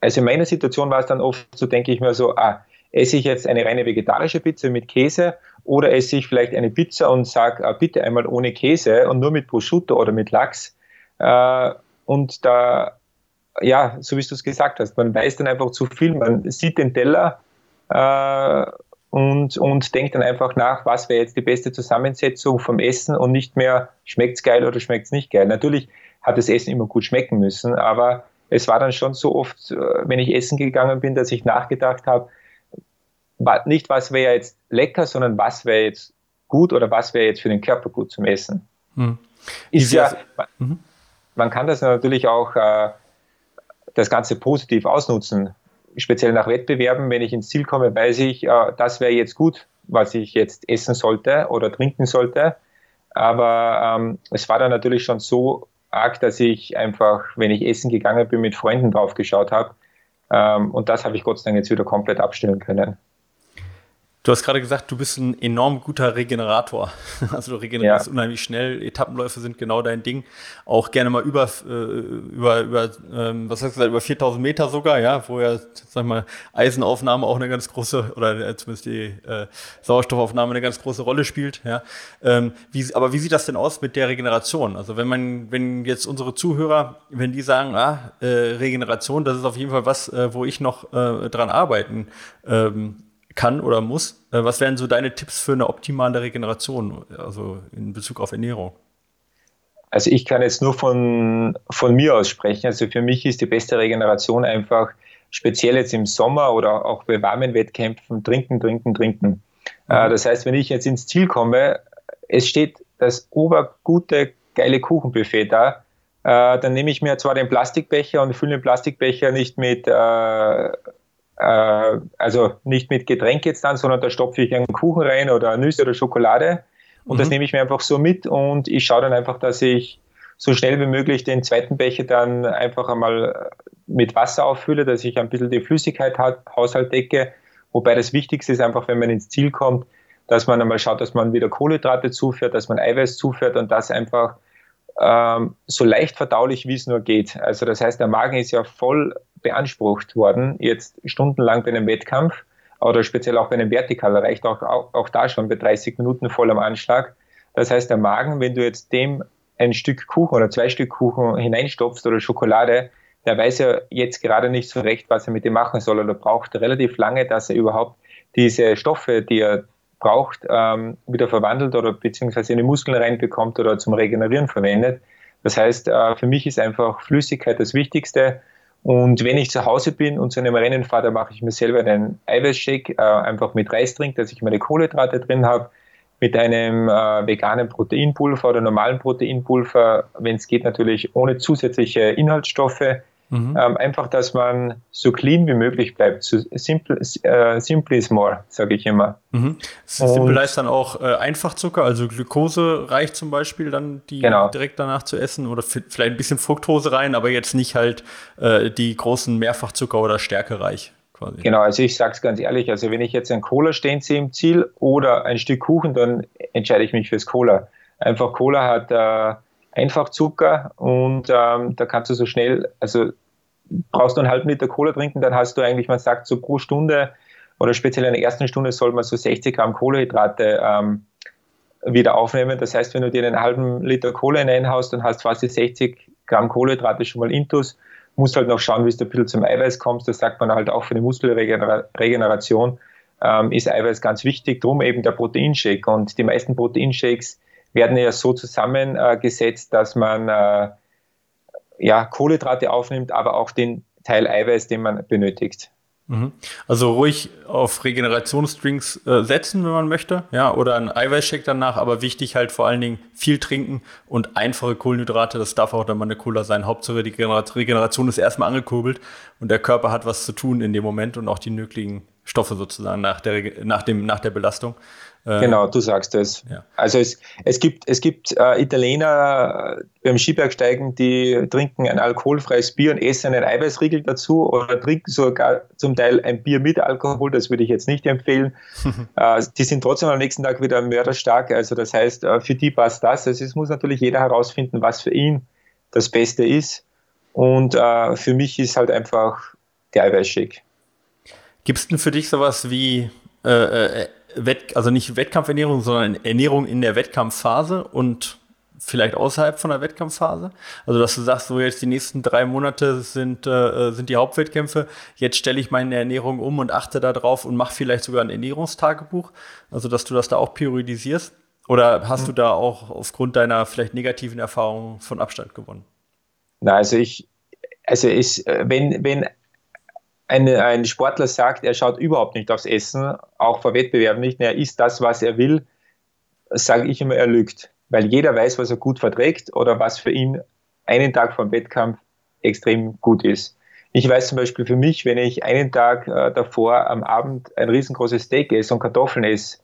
C: also in meiner Situation war es dann oft so, denke ich mir so, ah, esse ich jetzt eine reine vegetarische Pizza mit Käse oder esse ich vielleicht eine Pizza und sage, äh, bitte einmal ohne Käse und nur mit Prosciutto oder mit Lachs. Äh, und da, ja, so wie du es gesagt hast, man weiß dann einfach zu viel, man sieht den Teller äh, und, und denkt dann einfach nach, was wäre jetzt die beste Zusammensetzung vom Essen und nicht mehr, schmeckt es geil oder schmeckt es nicht geil. Natürlich hat das Essen immer gut schmecken müssen, aber es war dann schon so oft, äh, wenn ich essen gegangen bin, dass ich nachgedacht habe, nicht was wäre jetzt lecker, sondern was wäre jetzt gut oder was wäre jetzt für den Körper gut zum Essen. Hm. Ist ja, man, mhm. man, kann das natürlich auch äh, das Ganze positiv ausnutzen. Speziell nach Wettbewerben, wenn ich ins Ziel komme, weiß ich, äh, das wäre jetzt gut, was ich jetzt essen sollte oder trinken sollte. Aber ähm, es war dann natürlich schon so arg, dass ich einfach, wenn ich essen gegangen bin, mit Freunden drauf geschaut habe. Ähm, und das habe ich Gott sei Dank jetzt wieder komplett abstellen können.
B: Du hast gerade gesagt, du bist ein enorm guter Regenerator. [LAUGHS] Also du regenerierst ja. unheimlich schnell. Etappenläufe sind genau dein Ding. Auch gerne mal über, äh, über, über ähm, was hast du gesagt, über 4000 Meter sogar, ja, wo ja, sag mal, Eisenaufnahme auch eine ganz große, oder äh, zumindest die äh, Sauerstoffaufnahme eine ganz große Rolle spielt, ja. Ähm, wie, aber wie sieht das denn aus mit der Regeneration? Also wenn man, wenn jetzt unsere Zuhörer, wenn die sagen, ah, äh, Regeneration, das ist auf jeden Fall was, äh, wo ich noch dran arbeiten ähm, kann oder muss. Äh, was wären so deine Tipps für eine optimale Regeneration, also in Bezug auf Ernährung?
C: Also ich kann jetzt nur von, von mir aus sprechen. Also für mich ist die beste Regeneration einfach, speziell jetzt im Sommer oder auch bei warmen Wettkämpfen, trinken, trinken, trinken. Äh, mhm. Das heißt, wenn ich jetzt ins Ziel komme, es steht das obergute, geile Kuchenbuffet da, äh, dann nehme ich mir zwar den Plastikbecher und fülle den Plastikbecher nicht mit äh, äh, also nicht mit Getränk jetzt dann, sondern da stopfe ich einen Kuchen rein oder Nüsse oder Schokolade und mhm. das nehme ich mir einfach so mit und ich schaue dann einfach, dass ich so schnell wie möglich den zweiten Becher dann einfach einmal mit Wasser auffülle, dass ich ein bisschen die Flüssigkeit Haushalt decke. Wobei das Wichtigste ist einfach, wenn man ins Ziel kommt, dass man einmal schaut, dass man wieder Kohlenhydrate zuführt, dass man Eiweiß zuführt und das einfach ähm, so leicht verdaulich, wie es nur geht. Also das heißt, der Magen ist ja voll beansprucht worden, jetzt stundenlang bei einem Wettkampf oder speziell auch bei einem Vertikal, reicht auch, auch, auch da schon bei 30 Minuten voll am Anschlag. Das heißt, der Magen, wenn du jetzt dem ein Stück Kuchen oder zwei Stück Kuchen hineinstopfst oder Schokolade, der weiß ja jetzt gerade nicht so recht, was er mit dem machen soll oder braucht relativ lange, dass er überhaupt diese Stoffe, die er braucht, ähm, wieder verwandelt oder beziehungsweise in die Muskeln reinbekommt oder zum Regenerieren verwendet. Das heißt, äh, für mich ist einfach Flüssigkeit das Wichtigste und wenn ich zu Hause bin und zu einem Rennen fahre, dann mache ich mir selber einen Eiweißshake, äh, einfach mit Reistrink, dass ich meine Kohlenhydrate drin habe, mit einem äh, veganen Proteinpulver oder normalen Proteinpulver, wenn es geht natürlich ohne zusätzliche Inhaltsstoffe, Mhm. Ähm, einfach, dass man so clean wie möglich bleibt. So simple, äh, simple is more, sage ich immer.
B: Mhm. Simple heißt dann auch äh, Einfachzucker, also Glucose reicht zum Beispiel dann die genau. direkt danach zu essen oder vielleicht ein bisschen Fructose rein, aber jetzt nicht halt äh, die großen Mehrfachzucker oder Stärke reich.
C: Quasi. Genau, also ich sage es ganz ehrlich, also wenn ich jetzt ein Cola stehen sehe im Ziel oder ein Stück Kuchen, dann entscheide ich mich fürs Cola. Einfach Cola hat einfach Zucker und ähm, da kannst du so schnell, also brauchst du einen halben Liter Cola trinken, dann hast du eigentlich, man sagt so pro Stunde oder speziell in der ersten Stunde soll man so 60 Gramm Kohlenhydrate ähm, wieder aufnehmen. Das heißt, wenn du dir einen halben Liter Cola hineinhaust, dann hast du fast 60 Gramm Kohlenhydrate schon mal intus. Muss halt noch schauen, wie du ein bisschen zum Eiweiß kommst. Das sagt man halt auch für die Muskelregeneration ähm, ist Eiweiß ganz wichtig. Drum eben der Proteinshake. Und die meisten Proteinshakes werden ja so zusammengesetzt, dass man äh, ja, Kohlenhydrate aufnimmt, aber auch den Teil Eiweiß, den man benötigt.
B: Mhm. Also ruhig auf Regenerationsdrinks äh, setzen, wenn man möchte, ja, oder ein Eiweißshake danach, aber wichtig halt vor allen Dingen viel trinken und einfache Kohlenhydrate, das darf auch dann mal eine Cola sein. Hauptsache die Regeneration ist erstmal angekurbelt und der Körper hat was zu tun in dem Moment und auch die nötigen Stoffe sozusagen nach der, nach dem, nach der Belastung.
C: Äh, genau, du sagst es. Ja. Also es, es gibt, es gibt äh, Italiener äh, beim Skibergsteigen, die trinken ein alkoholfreies Bier und essen einen Eiweißriegel dazu oder trinken sogar zum Teil ein Bier mit Alkohol, das würde ich jetzt nicht empfehlen. [LAUGHS] äh, die sind trotzdem am nächsten Tag wieder mörderstark. Also das heißt, äh, für die passt das. Also es muss natürlich jeder herausfinden, was für ihn das Beste ist. Und äh, für mich ist halt einfach der Eiweißshake.
B: Gibt es denn für dich sowas wie äh, Wett, also nicht Wettkampfernährung, sondern Ernährung in der Wettkampfphase und vielleicht außerhalb von der Wettkampfphase? Also, dass du sagst, so jetzt die nächsten drei Monate sind, äh, sind die Hauptwettkämpfe, jetzt stelle ich meine Ernährung um und achte darauf und mache vielleicht sogar ein Ernährungstagebuch, also dass du das da auch priorisierst? Oder hast mhm. du da auch aufgrund deiner vielleicht negativen Erfahrungen von Abstand gewonnen?
C: Na, also ich, also ist, äh, wenn, wenn eine, ein Sportler sagt, er schaut überhaupt nicht aufs Essen, auch vor Wettbewerben nicht, er isst das, was er will, sage ich immer, er lügt. Weil jeder weiß, was er gut verträgt oder was für ihn einen Tag vom Wettkampf extrem gut ist. Ich weiß zum Beispiel für mich, wenn ich einen Tag äh, davor am Abend ein riesengroßes Steak esse und Kartoffeln esse,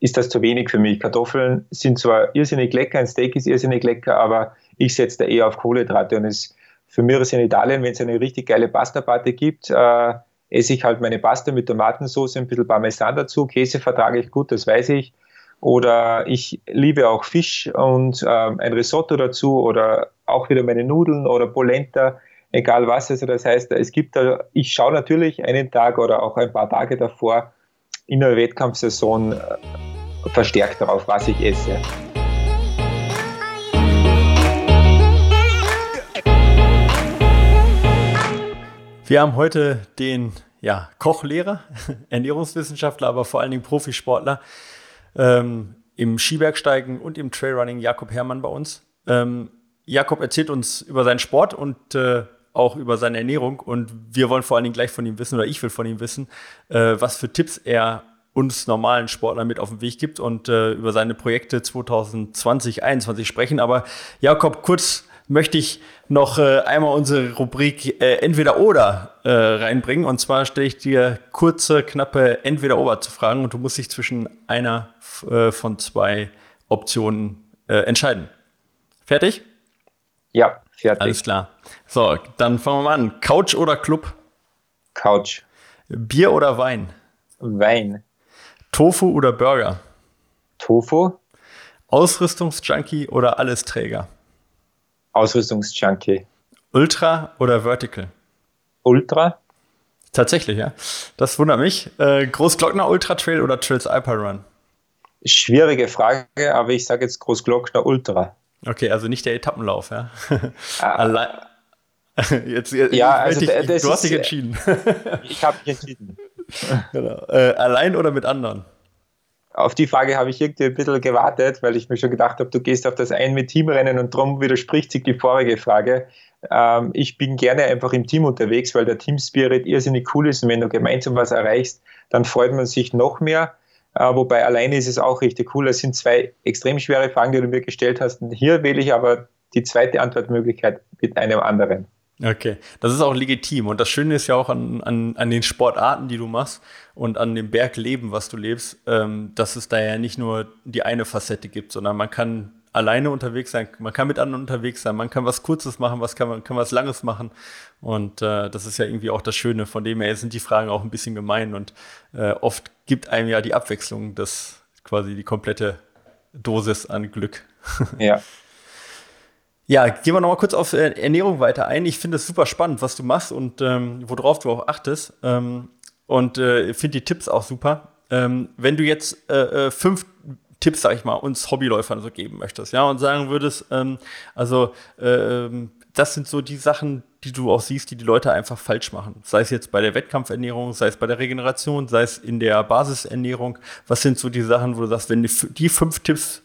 C: ist das zu wenig für mich. Kartoffeln sind zwar irrsinnig lecker, ein Steak ist irrsinnig lecker, aber ich setze da eher auf Kohlenhydrate und es für mich ist in Italien, wenn es eine richtig geile Pasta-Party gibt, äh, esse ich halt meine Pasta mit Tomatensauce, ein bisschen Parmesan dazu. Käse vertrage ich gut, das weiß ich. Oder ich liebe auch Fisch und äh, ein Risotto dazu oder auch wieder meine Nudeln oder Polenta, egal was. Also das heißt, es gibt da, ich schaue natürlich einen Tag oder auch ein paar Tage davor in der Wettkampfsaison äh, verstärkt darauf, was ich esse.
B: Wir haben heute den ja, Kochlehrer, [LAUGHS] Ernährungswissenschaftler, aber vor allen Dingen Profisportler ähm, im Skibergsteigen und im Trailrunning, Jakob Herrmann bei uns. Ähm, Jakob erzählt uns über seinen Sport und äh, auch über seine Ernährung und wir wollen vor allen Dingen gleich von ihm wissen, oder ich will von ihm wissen, äh, was für Tipps er uns normalen Sportlern mit auf den Weg gibt und äh, über seine Projekte 2020, 2021 sprechen. Aber Jakob, kurz möchte ich noch äh, einmal unsere Rubrik äh, Entweder oder äh, reinbringen. Und zwar stelle ich dir kurze, knappe Entweder oder zu fragen und du musst dich zwischen einer äh, von zwei Optionen äh, entscheiden. Fertig?
C: Ja, fertig.
B: Alles klar. So, dann fangen wir mal an. Couch oder Club?
C: Couch.
B: Bier oder Wein?
C: Wein.
B: Tofu oder Burger?
C: Tofu.
B: Ausrüstungsjunkie oder Allesträger?
C: Ausrüstungsjunkie.
B: Ultra oder Vertical?
C: Ultra.
B: Tatsächlich, ja. Das wundert mich. Äh, Großglockner Ultra Trail oder Trails Alpha Run?
C: Schwierige Frage, aber ich sage jetzt Großglockner Ultra.
B: Okay, also nicht der Etappenlauf, ja. Ah. [LAUGHS] Allein. [LAUGHS]
C: Jetzt, jetzt, ja, also
B: dich, du hast dich entschieden.
C: ich habe mich entschieden. [LAUGHS]
B: Genau. Äh, allein oder mit anderen?
C: Auf die Frage habe ich irgendwie ein bisschen gewartet, weil ich mir schon gedacht habe, du gehst auf das ein mit Teamrennen und darum widerspricht sich die vorige Frage. Ähm, ich bin gerne einfach im Team unterwegs, weil der Team Spirit irrsinnig cool ist und wenn du gemeinsam was erreichst, dann freut man sich noch mehr. Äh, wobei alleine ist es auch richtig cool. Das sind zwei extrem schwere Fragen, die du mir gestellt hast. Und hier wähle ich aber die zweite Antwortmöglichkeit mit einem anderen.
B: Okay, das ist auch legitim. Und das Schöne ist ja auch an, an, an den Sportarten, die du machst und an dem Bergleben, was du lebst, ähm, dass es da ja nicht nur die eine Facette gibt, sondern man kann alleine unterwegs sein, man kann mit anderen unterwegs sein, man kann was Kurzes machen, was kann man kann was Langes machen. Und äh, das ist ja irgendwie auch das Schöne. Von dem her sind die Fragen auch ein bisschen gemein und äh, oft gibt einem ja die Abwechslung das quasi die komplette Dosis an Glück.
C: Ja. [LAUGHS]
B: Ja, gehen wir nochmal kurz auf äh, Ernährung weiter ein. Ich finde es super spannend, was du machst und ähm, worauf du auch achtest. Ähm, und äh, finde die Tipps auch super. Ähm, wenn du jetzt äh, äh, fünf Tipps, sag ich mal, uns Hobbyläufern so geben möchtest, ja, und sagen würdest, ähm, also äh, das sind so die Sachen, die du auch siehst, die die Leute einfach falsch machen. Sei es jetzt bei der Wettkampfernährung, sei es bei der Regeneration, sei es in der Basisernährung. Was sind so die Sachen, wo du sagst, wenn du die fünf Tipps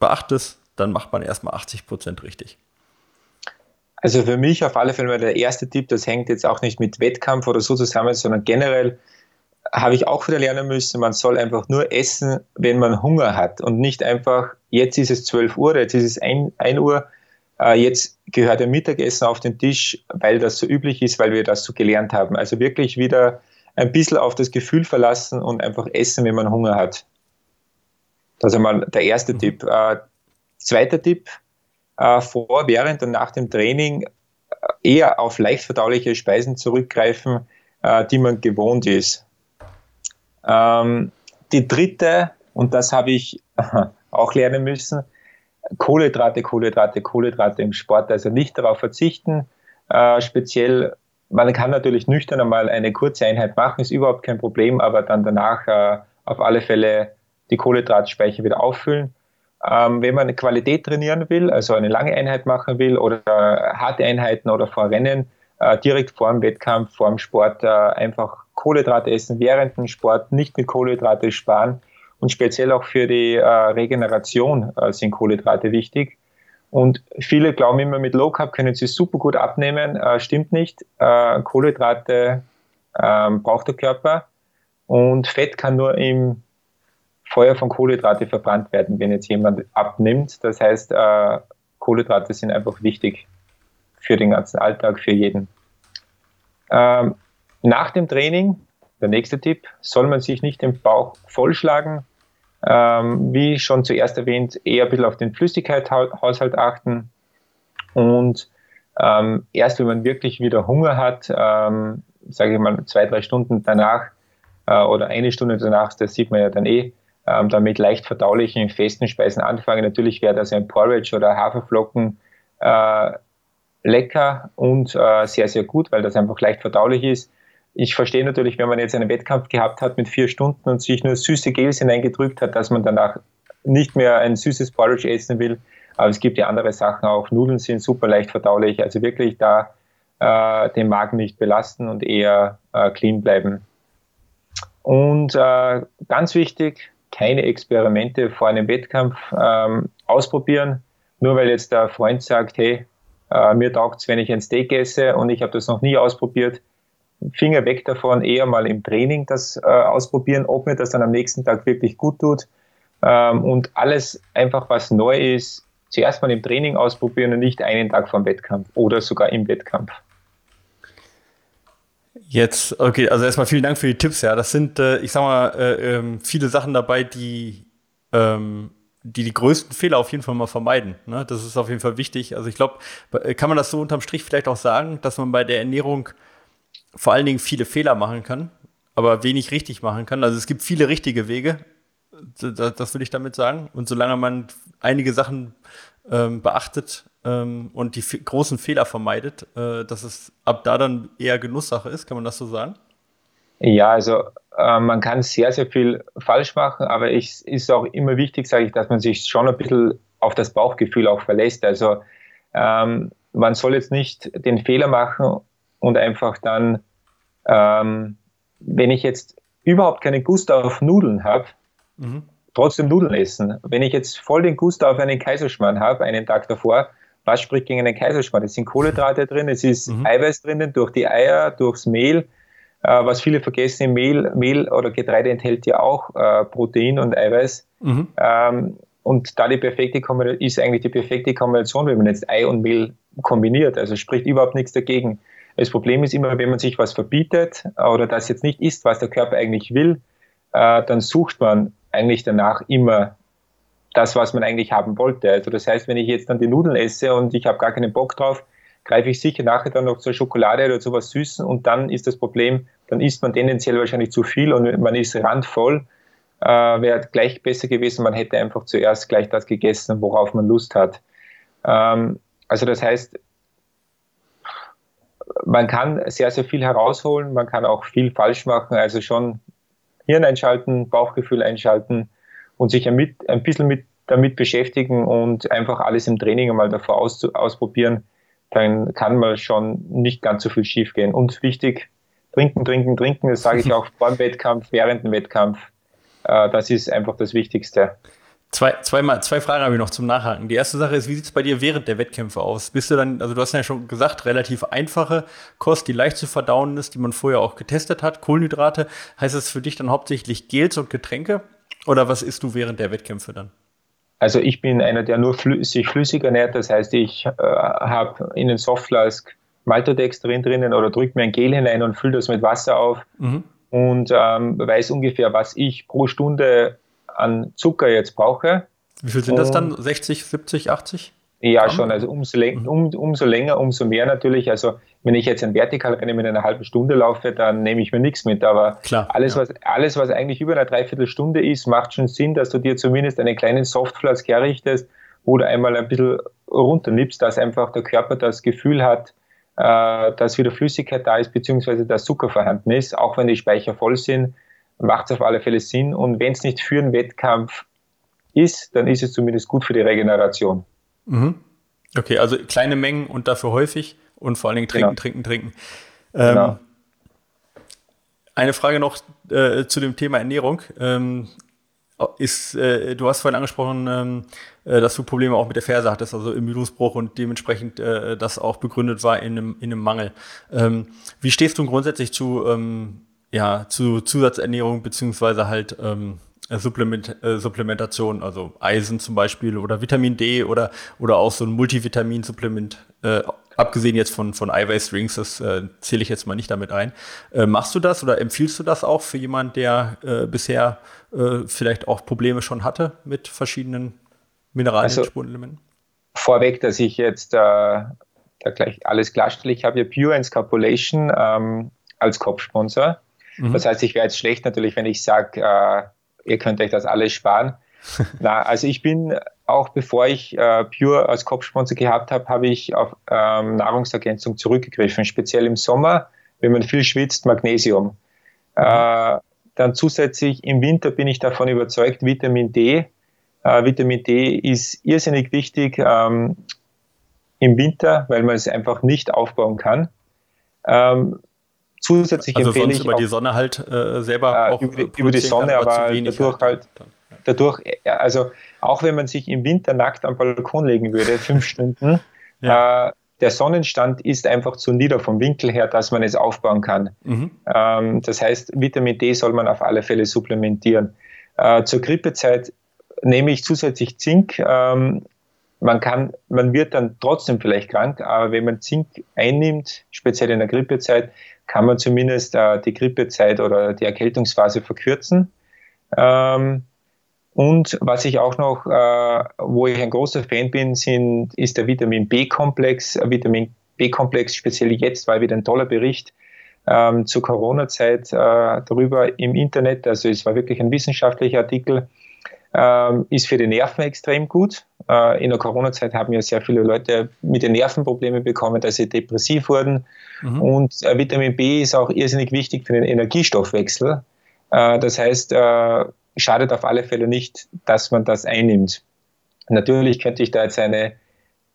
B: beachtest, dann macht man erstmal 80 Prozent richtig?
C: Also für mich auf alle Fälle der erste Tipp, das hängt jetzt auch nicht mit Wettkampf oder so zusammen, sondern generell habe ich auch wieder lernen müssen, man soll einfach nur essen, wenn man Hunger hat und nicht einfach, jetzt ist es 12 Uhr, jetzt ist es 1, 1 Uhr, äh, jetzt gehört ein Mittagessen auf den Tisch, weil das so üblich ist, weil wir das so gelernt haben. Also wirklich wieder ein bisschen auf das Gefühl verlassen und einfach essen, wenn man Hunger hat. Das ist einmal der erste mhm. Tipp. Äh, zweiter Tipp, äh, vor, während und nach dem Training eher auf leicht verdauliche Speisen zurückgreifen, die man gewohnt ist. Ähm, die dritte, und das habe ich [LAUGHS] auch lernen müssen, Kohlenhydrate, Kohlenhydrate, Kohlenhydrate im Sport, also nicht darauf verzichten. Äh, speziell, man kann natürlich nüchtern einmal eine kurze Einheit machen, ist überhaupt kein Problem, aber dann danach äh, auf alle Fälle die Kohlenhydratspeicher wieder auffüllen. Ähm, wenn man Qualität trainieren will, also eine lange Einheit machen will oder äh, harte Einheiten oder vor Rennen, äh, direkt vor dem Wettkampf, vor dem Sport äh, einfach Kohlenhydrate essen während dem Sport, nicht mit Kohlenhydrate sparen und speziell auch für die äh, Regeneration äh, sind Kohlenhydrate wichtig. Und viele glauben immer, mit Low Carb können sie super gut abnehmen. Äh, stimmt nicht. Kohlenhydrate ähm, braucht der Körper und Fett kann nur im Feuer von Kohlenhydrate verbrannt werden, wenn jetzt jemand abnimmt. Das heißt, äh, Kohlenhydrate sind einfach wichtig für den ganzen Alltag, für jeden. Ähm, nach dem Training, der nächste Tipp, soll man sich nicht den Bauch vollschlagen, ähm, wie schon zuerst erwähnt, eher ein bisschen auf den Flüssigkeitshaushalt achten und ähm, erst wenn man wirklich wieder Hunger hat, ähm, sage ich mal zwei, drei Stunden danach äh, oder eine Stunde danach, das sieht man ja dann eh, ähm, damit leicht verdaulichen, festen Speisen anfangen. Natürlich wäre das ein Porridge oder Haferflocken äh, lecker und äh, sehr, sehr gut, weil das einfach leicht verdaulich ist ich verstehe natürlich, wenn man jetzt einen Wettkampf gehabt hat mit vier Stunden und sich nur süße Gels hineingedrückt hat, dass man danach nicht mehr ein süßes Porridge essen will. Aber es gibt ja andere Sachen auch. Nudeln sind super leicht verdaulich. Also wirklich da äh, den Magen nicht belasten und eher äh, clean bleiben. Und äh, ganz wichtig, keine Experimente vor einem Wettkampf ähm, ausprobieren. Nur weil jetzt der Freund sagt, hey, äh, mir taugt es, wenn ich ein Steak esse und ich habe das noch nie ausprobiert, Finger weg davon, eher mal im Training das äh, ausprobieren, ob mir das dann am nächsten Tag wirklich gut tut. Ähm, und alles einfach, was neu ist, zuerst mal im Training ausprobieren und nicht einen Tag vom Wettkampf oder sogar im Wettkampf.
B: Jetzt, okay, also erstmal vielen Dank für die Tipps, ja. Das sind, äh, ich sag mal, äh, äh, viele Sachen dabei, die, ähm, die die größten Fehler auf jeden Fall mal vermeiden. Ne? Das ist auf jeden Fall wichtig. Also ich glaube, kann man das so unterm Strich vielleicht auch sagen, dass man bei der Ernährung vor allen Dingen viele Fehler machen kann, aber wenig richtig machen kann. Also es gibt viele richtige Wege, das, das will ich damit sagen. Und solange man einige Sachen ähm, beachtet ähm, und die großen Fehler vermeidet, äh, dass es ab da dann eher Genusssache ist, kann man das so sagen?
C: Ja, also äh, man kann sehr, sehr viel falsch machen, aber es ist auch immer wichtig, sage ich, dass man sich schon ein bisschen auf das Bauchgefühl auch verlässt. Also ähm, man soll jetzt nicht den Fehler machen und einfach dann, ähm, wenn ich jetzt überhaupt keine Gust auf Nudeln habe, mhm. trotzdem Nudeln essen. Wenn ich jetzt voll den Gust auf einen Kaiserschmarrn habe, einen Tag davor, was spricht gegen einen Kaiserschmarrn? Es sind Kohlenhydrate drin, es ist mhm. Eiweiß drinnen durch die Eier, durchs Mehl. Äh, was viele vergessen, Mehl, Mehl oder Getreide enthält ja auch äh, Protein und Eiweiß. Mhm. Ähm, und da die perfekte Kombination ist eigentlich die perfekte Kombination, wenn man jetzt Ei und Mehl kombiniert. Also spricht überhaupt nichts dagegen. Das Problem ist immer, wenn man sich was verbietet oder das jetzt nicht ist, was der Körper eigentlich will, äh, dann sucht man eigentlich danach immer das, was man eigentlich haben wollte. Also das heißt, wenn ich jetzt dann die Nudeln esse und ich habe gar keinen Bock drauf, greife ich sicher nachher dann noch zur Schokolade oder zu was Süßen und dann ist das Problem, dann isst man tendenziell wahrscheinlich zu viel und man ist randvoll. Äh, Wäre gleich besser gewesen, man hätte einfach zuerst gleich das gegessen, worauf man Lust hat. Ähm, also das heißt, man kann sehr, sehr viel herausholen, man kann auch viel falsch machen, also schon Hirn einschalten, Bauchgefühl einschalten und sich ein, mit, ein bisschen mit, damit beschäftigen und einfach alles im Training einmal davor aus, ausprobieren, dann kann man schon nicht ganz so viel schief gehen. Und wichtig, trinken, trinken, trinken, das sage ich [LAUGHS] auch vor dem Wettkampf, während dem Wettkampf. Äh, das ist einfach das Wichtigste.
B: Zwei, zweimal, zwei Fragen habe ich noch zum Nachhaken. Die erste Sache ist, wie sieht es bei dir während der Wettkämpfe aus? Bist du dann, also du hast ja schon gesagt, relativ einfache Kost, die leicht zu verdauen ist, die man vorher auch getestet hat, Kohlenhydrate. Heißt das für dich dann hauptsächlich Gels und Getränke? Oder was isst du während der Wettkämpfe dann?
C: Also ich bin einer, der nur flü sich flüssig ernährt. Das heißt, ich äh, habe in den Softflask Maltodextrin drinnen oder drücke mir ein Gel hinein und fülle das mit Wasser auf mhm. und ähm, weiß ungefähr, was ich pro Stunde an Zucker jetzt brauche.
B: Wie viel sind das dann? 60, 70, 80?
C: Ja, schon. Also umso, mhm. um, umso länger, umso mehr natürlich. Also wenn ich jetzt ein Vertikalrennen mit einer halben Stunde laufe, dann nehme ich mir nichts mit. Aber Klar, alles, ja. was, alles, was eigentlich über eine Dreiviertelstunde ist, macht schon Sinn, dass du dir zumindest einen kleinen Softflask herrichtest oder einmal ein bisschen runternippst, dass einfach der Körper das Gefühl hat, äh, dass wieder Flüssigkeit da ist, beziehungsweise dass Zucker vorhanden ist. Auch wenn die Speicher voll sind, macht es auf alle Fälle Sinn. Und wenn es nicht für einen Wettkampf ist, dann ist es zumindest gut für die Regeneration.
B: Mhm. Okay, also kleine Mengen und dafür häufig und vor allen Dingen trinken, genau. trinken, trinken. Ähm, genau. Eine Frage noch äh, zu dem Thema Ernährung. Ähm, ist, äh, du hast vorhin angesprochen, ähm, äh, dass du Probleme auch mit der Ferse hattest, also Immunusbruch und dementsprechend äh, das auch begründet war in einem, in einem Mangel. Ähm, wie stehst du grundsätzlich zu, ähm, ja, zu Zusatzernährung beziehungsweise halt ähm, äh, Supplement, äh, Supplementation, also Eisen zum Beispiel oder Vitamin D oder, oder auch so ein Multivitamin-Supplement, äh, abgesehen jetzt von, von Eiweißdrinks, das äh, zähle ich jetzt mal nicht damit ein. Äh, machst du das oder empfiehlst du das auch für jemanden, der äh, bisher äh, vielleicht auch Probleme schon hatte mit verschiedenen Mineralien also, und Spurenelementen?
C: Vorweg, dass ich jetzt da gleich alles klarstelle, ich habe ja Pure Encapsulation ähm, als Kopfsponsor. Mhm. Das heißt, ich wäre jetzt schlecht natürlich, wenn ich sage, ihr könnt euch das alles sparen. [LAUGHS] Na, also ich bin auch bevor ich äh, Pure als Kopfsponsor gehabt habe, habe ich auf ähm, Nahrungsergänzung zurückgegriffen, speziell im Sommer, wenn man viel schwitzt, Magnesium. Mhm. Äh, dann zusätzlich im Winter bin ich davon überzeugt, Vitamin D. Äh, Vitamin D ist irrsinnig wichtig ähm, im Winter, weil man es einfach nicht aufbauen kann. Ähm,
B: Zusätzlich also empfehle ich über auch, die Sonne halt äh, selber
C: äh, auch über, über die Sonne, aber dadurch halt, dadurch, also auch wenn man sich im Winter nackt am Balkon legen würde, [LAUGHS] fünf Stunden, ja. äh, der Sonnenstand ist einfach zu nieder vom Winkel her, dass man es aufbauen kann. Mhm. Ähm, das heißt, Vitamin D soll man auf alle Fälle supplementieren. Äh, zur Grippezeit nehme ich zusätzlich Zink. Ähm, man kann, man wird dann trotzdem vielleicht krank, aber wenn man Zink einnimmt, speziell in der Grippezeit, kann man zumindest äh, die Grippezeit oder die Erkältungsphase verkürzen. Ähm, und was ich auch noch, äh, wo ich ein großer Fan bin, sind, ist der Vitamin B-Komplex. Vitamin B-Komplex, speziell jetzt, war wieder ein toller Bericht ähm, zur Corona-Zeit äh, darüber im Internet. Also es war wirklich ein wissenschaftlicher Artikel. Ähm, ist für die Nerven extrem gut. Äh, in der Corona-Zeit haben ja sehr viele Leute mit den Nerven Probleme bekommen, dass sie depressiv wurden. Mhm. Und äh, Vitamin B ist auch irrsinnig wichtig für den Energiestoffwechsel. Äh, das heißt, äh, schadet auf alle Fälle nicht, dass man das einnimmt. Natürlich könnte ich da jetzt eine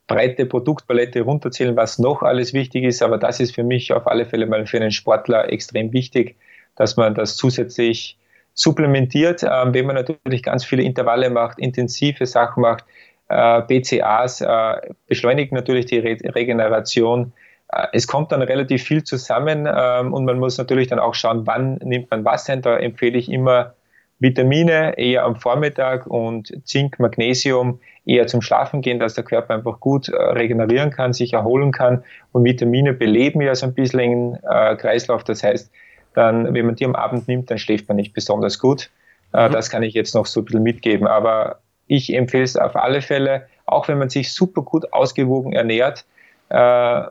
C: breite Produktpalette runterzählen, was noch alles wichtig ist, aber das ist für mich auf alle Fälle mal für einen Sportler extrem wichtig, dass man das zusätzlich supplementiert, ähm, wenn man natürlich ganz viele Intervalle macht, intensive Sachen macht. Äh, BCAs äh, beschleunigen natürlich die Re Regeneration. Äh, es kommt dann relativ viel zusammen ähm, und man muss natürlich dann auch schauen, wann nimmt man was ein. Da empfehle ich immer Vitamine eher am Vormittag und Zink, Magnesium eher zum Schlafen gehen, dass der Körper einfach gut äh, regenerieren kann, sich erholen kann. Und Vitamine beleben ja so ein bisschen den äh, Kreislauf. Das heißt, dann, wenn man die am Abend nimmt, dann schläft man nicht besonders gut. Äh, mhm. Das kann ich jetzt noch so ein bisschen mitgeben. Aber ich empfehle es auf alle Fälle, auch wenn man sich super gut ausgewogen ernährt, äh,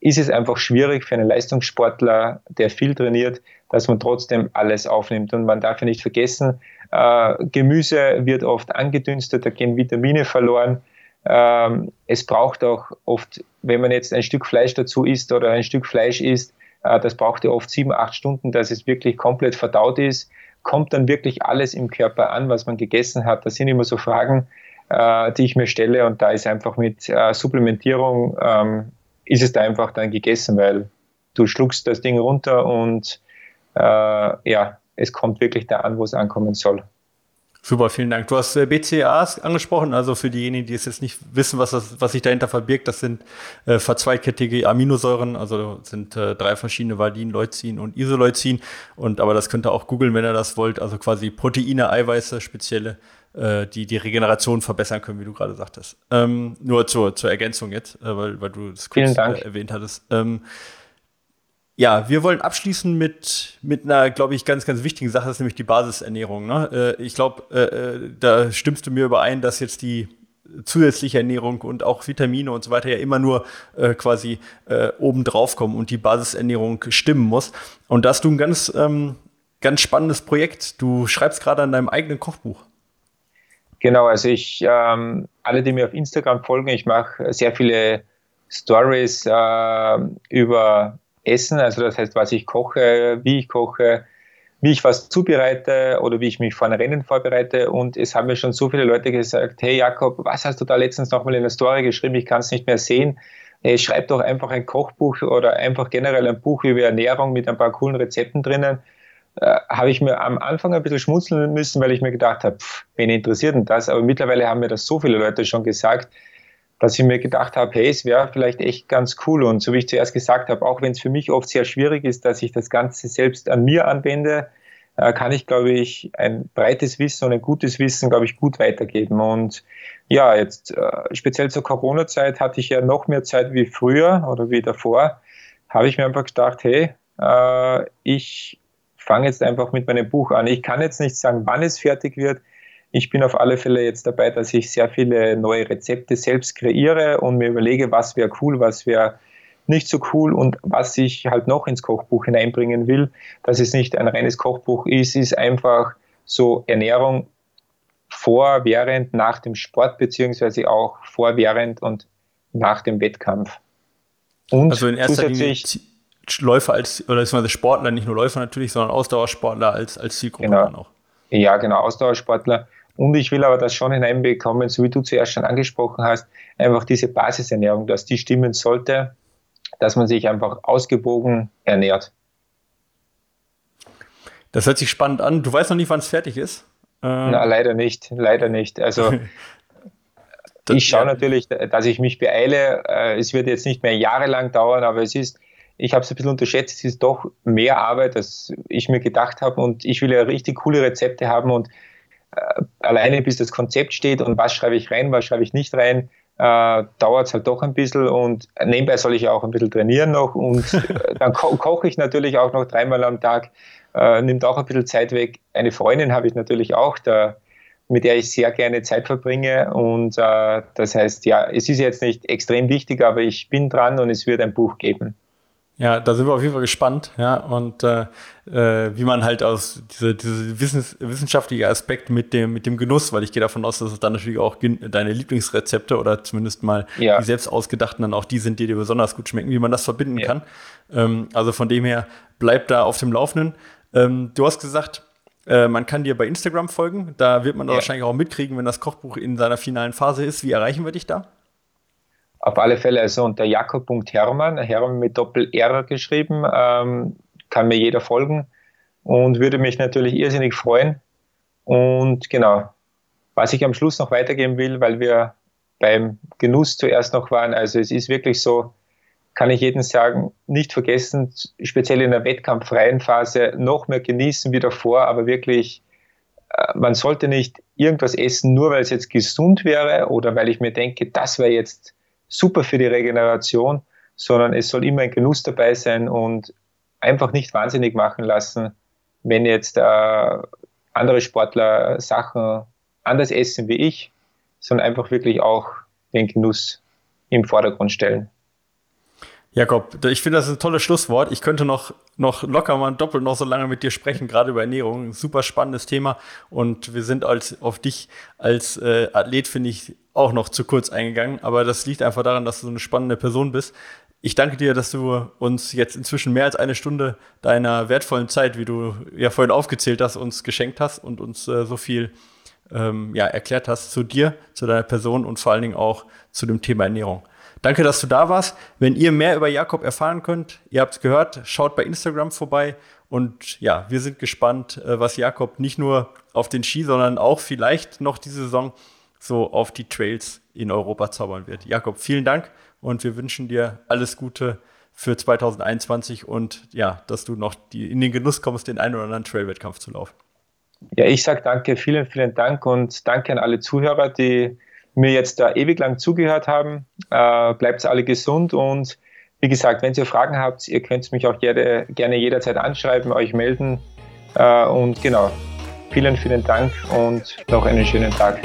C: ist es einfach schwierig für einen Leistungssportler, der viel trainiert, dass man trotzdem alles aufnimmt. Und man darf ja nicht vergessen, äh, Gemüse wird oft angedünstet, da gehen Vitamine verloren. Ähm, es braucht auch oft, wenn man jetzt ein Stück Fleisch dazu isst oder ein Stück Fleisch isst, äh, das braucht ja oft sieben, acht Stunden, dass es wirklich komplett verdaut ist. Kommt dann wirklich alles im Körper an, was man gegessen hat? Das sind immer so Fragen, äh, die ich mir stelle und da ist einfach mit äh, Supplementierung ähm, ist es da einfach dann gegessen, weil du schluckst das Ding runter und äh, ja, es kommt wirklich da an, wo es ankommen soll.
B: Super, vielen Dank. Du hast äh, BCAAs angesprochen, also für diejenigen, die es jetzt nicht wissen, was, das, was sich dahinter verbirgt, das sind äh, verzweigkettige Aminosäuren, also sind äh, drei verschiedene Valin, Leucin und Isoleucin. Und aber das könnt ihr auch googeln, wenn ihr das wollt, also quasi Proteine, Eiweiße, spezielle, äh, die die Regeneration verbessern können, wie du gerade sagtest. Ähm, nur zur, zur Ergänzung jetzt, äh, weil, weil du das kurz äh, erwähnt hattest. Ähm, ja, wir wollen abschließen mit, mit einer, glaube ich, ganz, ganz wichtigen Sache, das ist nämlich die Basisernährung. Ne? Äh, ich glaube, äh, äh, da stimmst du mir überein, dass jetzt die zusätzliche Ernährung und auch Vitamine und so weiter ja immer nur quasi obendrauf kommen und die Basisernährung stimmen muss. Und da hast du ein ganz, ähm, ganz spannendes Projekt. Du schreibst gerade an deinem eigenen Kochbuch.
C: Genau, also ich, ähm, alle, die mir auf Instagram folgen, ich mache sehr viele Stories äh, über Essen, also das heißt, was ich koche, wie ich koche, wie ich was zubereite oder wie ich mich vor einem Rennen vorbereite. Und es haben mir schon so viele Leute gesagt, hey Jakob, was hast du da letztens nochmal in der Story geschrieben? Ich kann es nicht mehr sehen. Hey, schreib doch einfach ein Kochbuch oder einfach generell ein Buch über Ernährung mit ein paar coolen Rezepten drinnen. Äh, habe ich mir am Anfang ein bisschen schmunzeln müssen, weil ich mir gedacht habe, pff, wen interessiert denn das? Aber mittlerweile haben mir das so viele Leute schon gesagt, dass ich mir gedacht habe, hey, es wäre vielleicht echt ganz cool. Und so wie ich zuerst gesagt habe, auch wenn es für mich oft sehr schwierig ist, dass ich das Ganze selbst an mir anwende, äh, kann ich, glaube ich, ein breites Wissen und ein gutes Wissen, glaube ich, gut weitergeben. Und ja, jetzt äh, speziell zur Corona-Zeit hatte ich ja noch mehr Zeit wie früher oder wie davor. Habe ich mir einfach gedacht, hey, äh, ich fange jetzt einfach mit meinem Buch an. Ich kann jetzt nicht sagen, wann es fertig wird. Ich bin auf alle Fälle jetzt dabei, dass ich sehr viele neue Rezepte selbst kreiere und mir überlege, was wäre cool, was wäre nicht so cool und was ich halt noch ins Kochbuch hineinbringen will, dass es nicht ein reines Kochbuch ist, ist einfach so Ernährung vor, während, nach dem Sport, beziehungsweise auch vor, während und nach dem Wettkampf.
B: Und also in erster Linie Läufer als, oder beziehungsweise Sportler, nicht nur Läufer natürlich, sondern Ausdauersportler als, als Zielgruppe
C: genau. dann auch. Ja, genau, Ausdauersportler. Und ich will aber das schon hineinbekommen, so wie du zuerst schon angesprochen hast, einfach diese Basisernährung, dass die stimmen sollte, dass man sich einfach ausgewogen ernährt.
B: Das hört sich spannend an. Du weißt noch nicht, wann es fertig ist?
C: Ähm Na, leider nicht, leider nicht. Also [LAUGHS] ich schaue ja. natürlich, dass ich mich beeile. Äh, es wird jetzt nicht mehr jahrelang dauern, aber es ist, ich habe es ein bisschen unterschätzt, es ist doch mehr Arbeit, als ich mir gedacht habe. Und ich will ja richtig coole Rezepte haben und alleine bis das Konzept steht und was schreibe ich rein, was schreibe ich nicht rein, äh, dauert es halt doch ein bisschen und nebenbei soll ich ja auch ein bisschen trainieren noch und [LAUGHS] äh, dann ko koche ich natürlich auch noch dreimal am Tag, äh, nimmt auch ein bisschen Zeit weg. Eine Freundin habe ich natürlich auch, da, mit der ich sehr gerne Zeit verbringe und äh, das heißt, ja, es ist jetzt nicht extrem wichtig, aber ich bin dran und es wird ein Buch geben.
B: Ja, da sind wir auf jeden Fall gespannt, ja, und äh, äh, wie man halt aus diese, diese Wissens, wissenschaftliche Aspekt mit dem, mit dem Genuss, weil ich gehe davon aus, dass es dann natürlich auch deine Lieblingsrezepte oder zumindest mal ja. die selbst ausgedachten dann auch die sind, die dir besonders gut schmecken, wie man das verbinden ja. kann. Ähm, also von dem her, bleib da auf dem Laufenden. Ähm, du hast gesagt, äh, man kann dir bei Instagram folgen, da wird man ja. wahrscheinlich auch mitkriegen, wenn das Kochbuch in seiner finalen Phase ist. Wie erreichen wir dich da?
C: Auf alle Fälle also unter jakob.hermann, Hermann mit Doppel-R geschrieben, ähm, kann mir jeder folgen und würde mich natürlich irrsinnig freuen. Und genau, was ich am Schluss noch weitergeben will, weil wir beim Genuss zuerst noch waren, also es ist wirklich so, kann ich jedem sagen, nicht vergessen, speziell in der wettkampffreien Phase noch mehr genießen wie davor, aber wirklich, äh, man sollte nicht irgendwas essen, nur weil es jetzt gesund wäre oder weil ich mir denke, das wäre jetzt super für die Regeneration, sondern es soll immer ein Genuss dabei sein und einfach nicht wahnsinnig machen lassen, wenn jetzt äh, andere Sportler Sachen anders essen wie ich, sondern einfach wirklich auch den Genuss im Vordergrund stellen.
B: Jakob, ich finde das ein tolles Schlusswort. Ich könnte noch, noch locker mal doppelt noch so lange mit dir sprechen, gerade über Ernährung. Ein super spannendes Thema. Und wir sind als, auf dich als äh, Athlet, finde ich, auch noch zu kurz eingegangen. Aber das liegt einfach daran, dass du so eine spannende Person bist. Ich danke dir, dass du uns jetzt inzwischen mehr als eine Stunde deiner wertvollen Zeit, wie du ja vorhin aufgezählt hast, uns geschenkt hast und uns äh, so viel ähm, ja, erklärt hast zu dir, zu deiner Person und vor allen Dingen auch zu dem Thema Ernährung. Danke, dass du da warst. Wenn ihr mehr über Jakob erfahren könnt, ihr habt es gehört, schaut bei Instagram vorbei. Und ja, wir sind gespannt, äh, was Jakob nicht nur auf den Ski, sondern auch vielleicht noch diese Saison so auf die Trails in Europa zaubern wird. Jakob, vielen Dank und wir wünschen dir alles Gute für 2021 und ja, dass du noch die, in den Genuss kommst, den einen oder anderen Trail-Wettkampf zu laufen.
C: Ja, ich sage danke, vielen, vielen Dank und danke an alle Zuhörer, die mir jetzt da ewig lang zugehört haben. Äh, bleibt alle gesund und wie gesagt, wenn ihr Fragen habt, ihr könnt mich auch gerne, gerne jederzeit anschreiben, euch melden. Äh, und genau, vielen, vielen Dank und noch einen schönen Tag.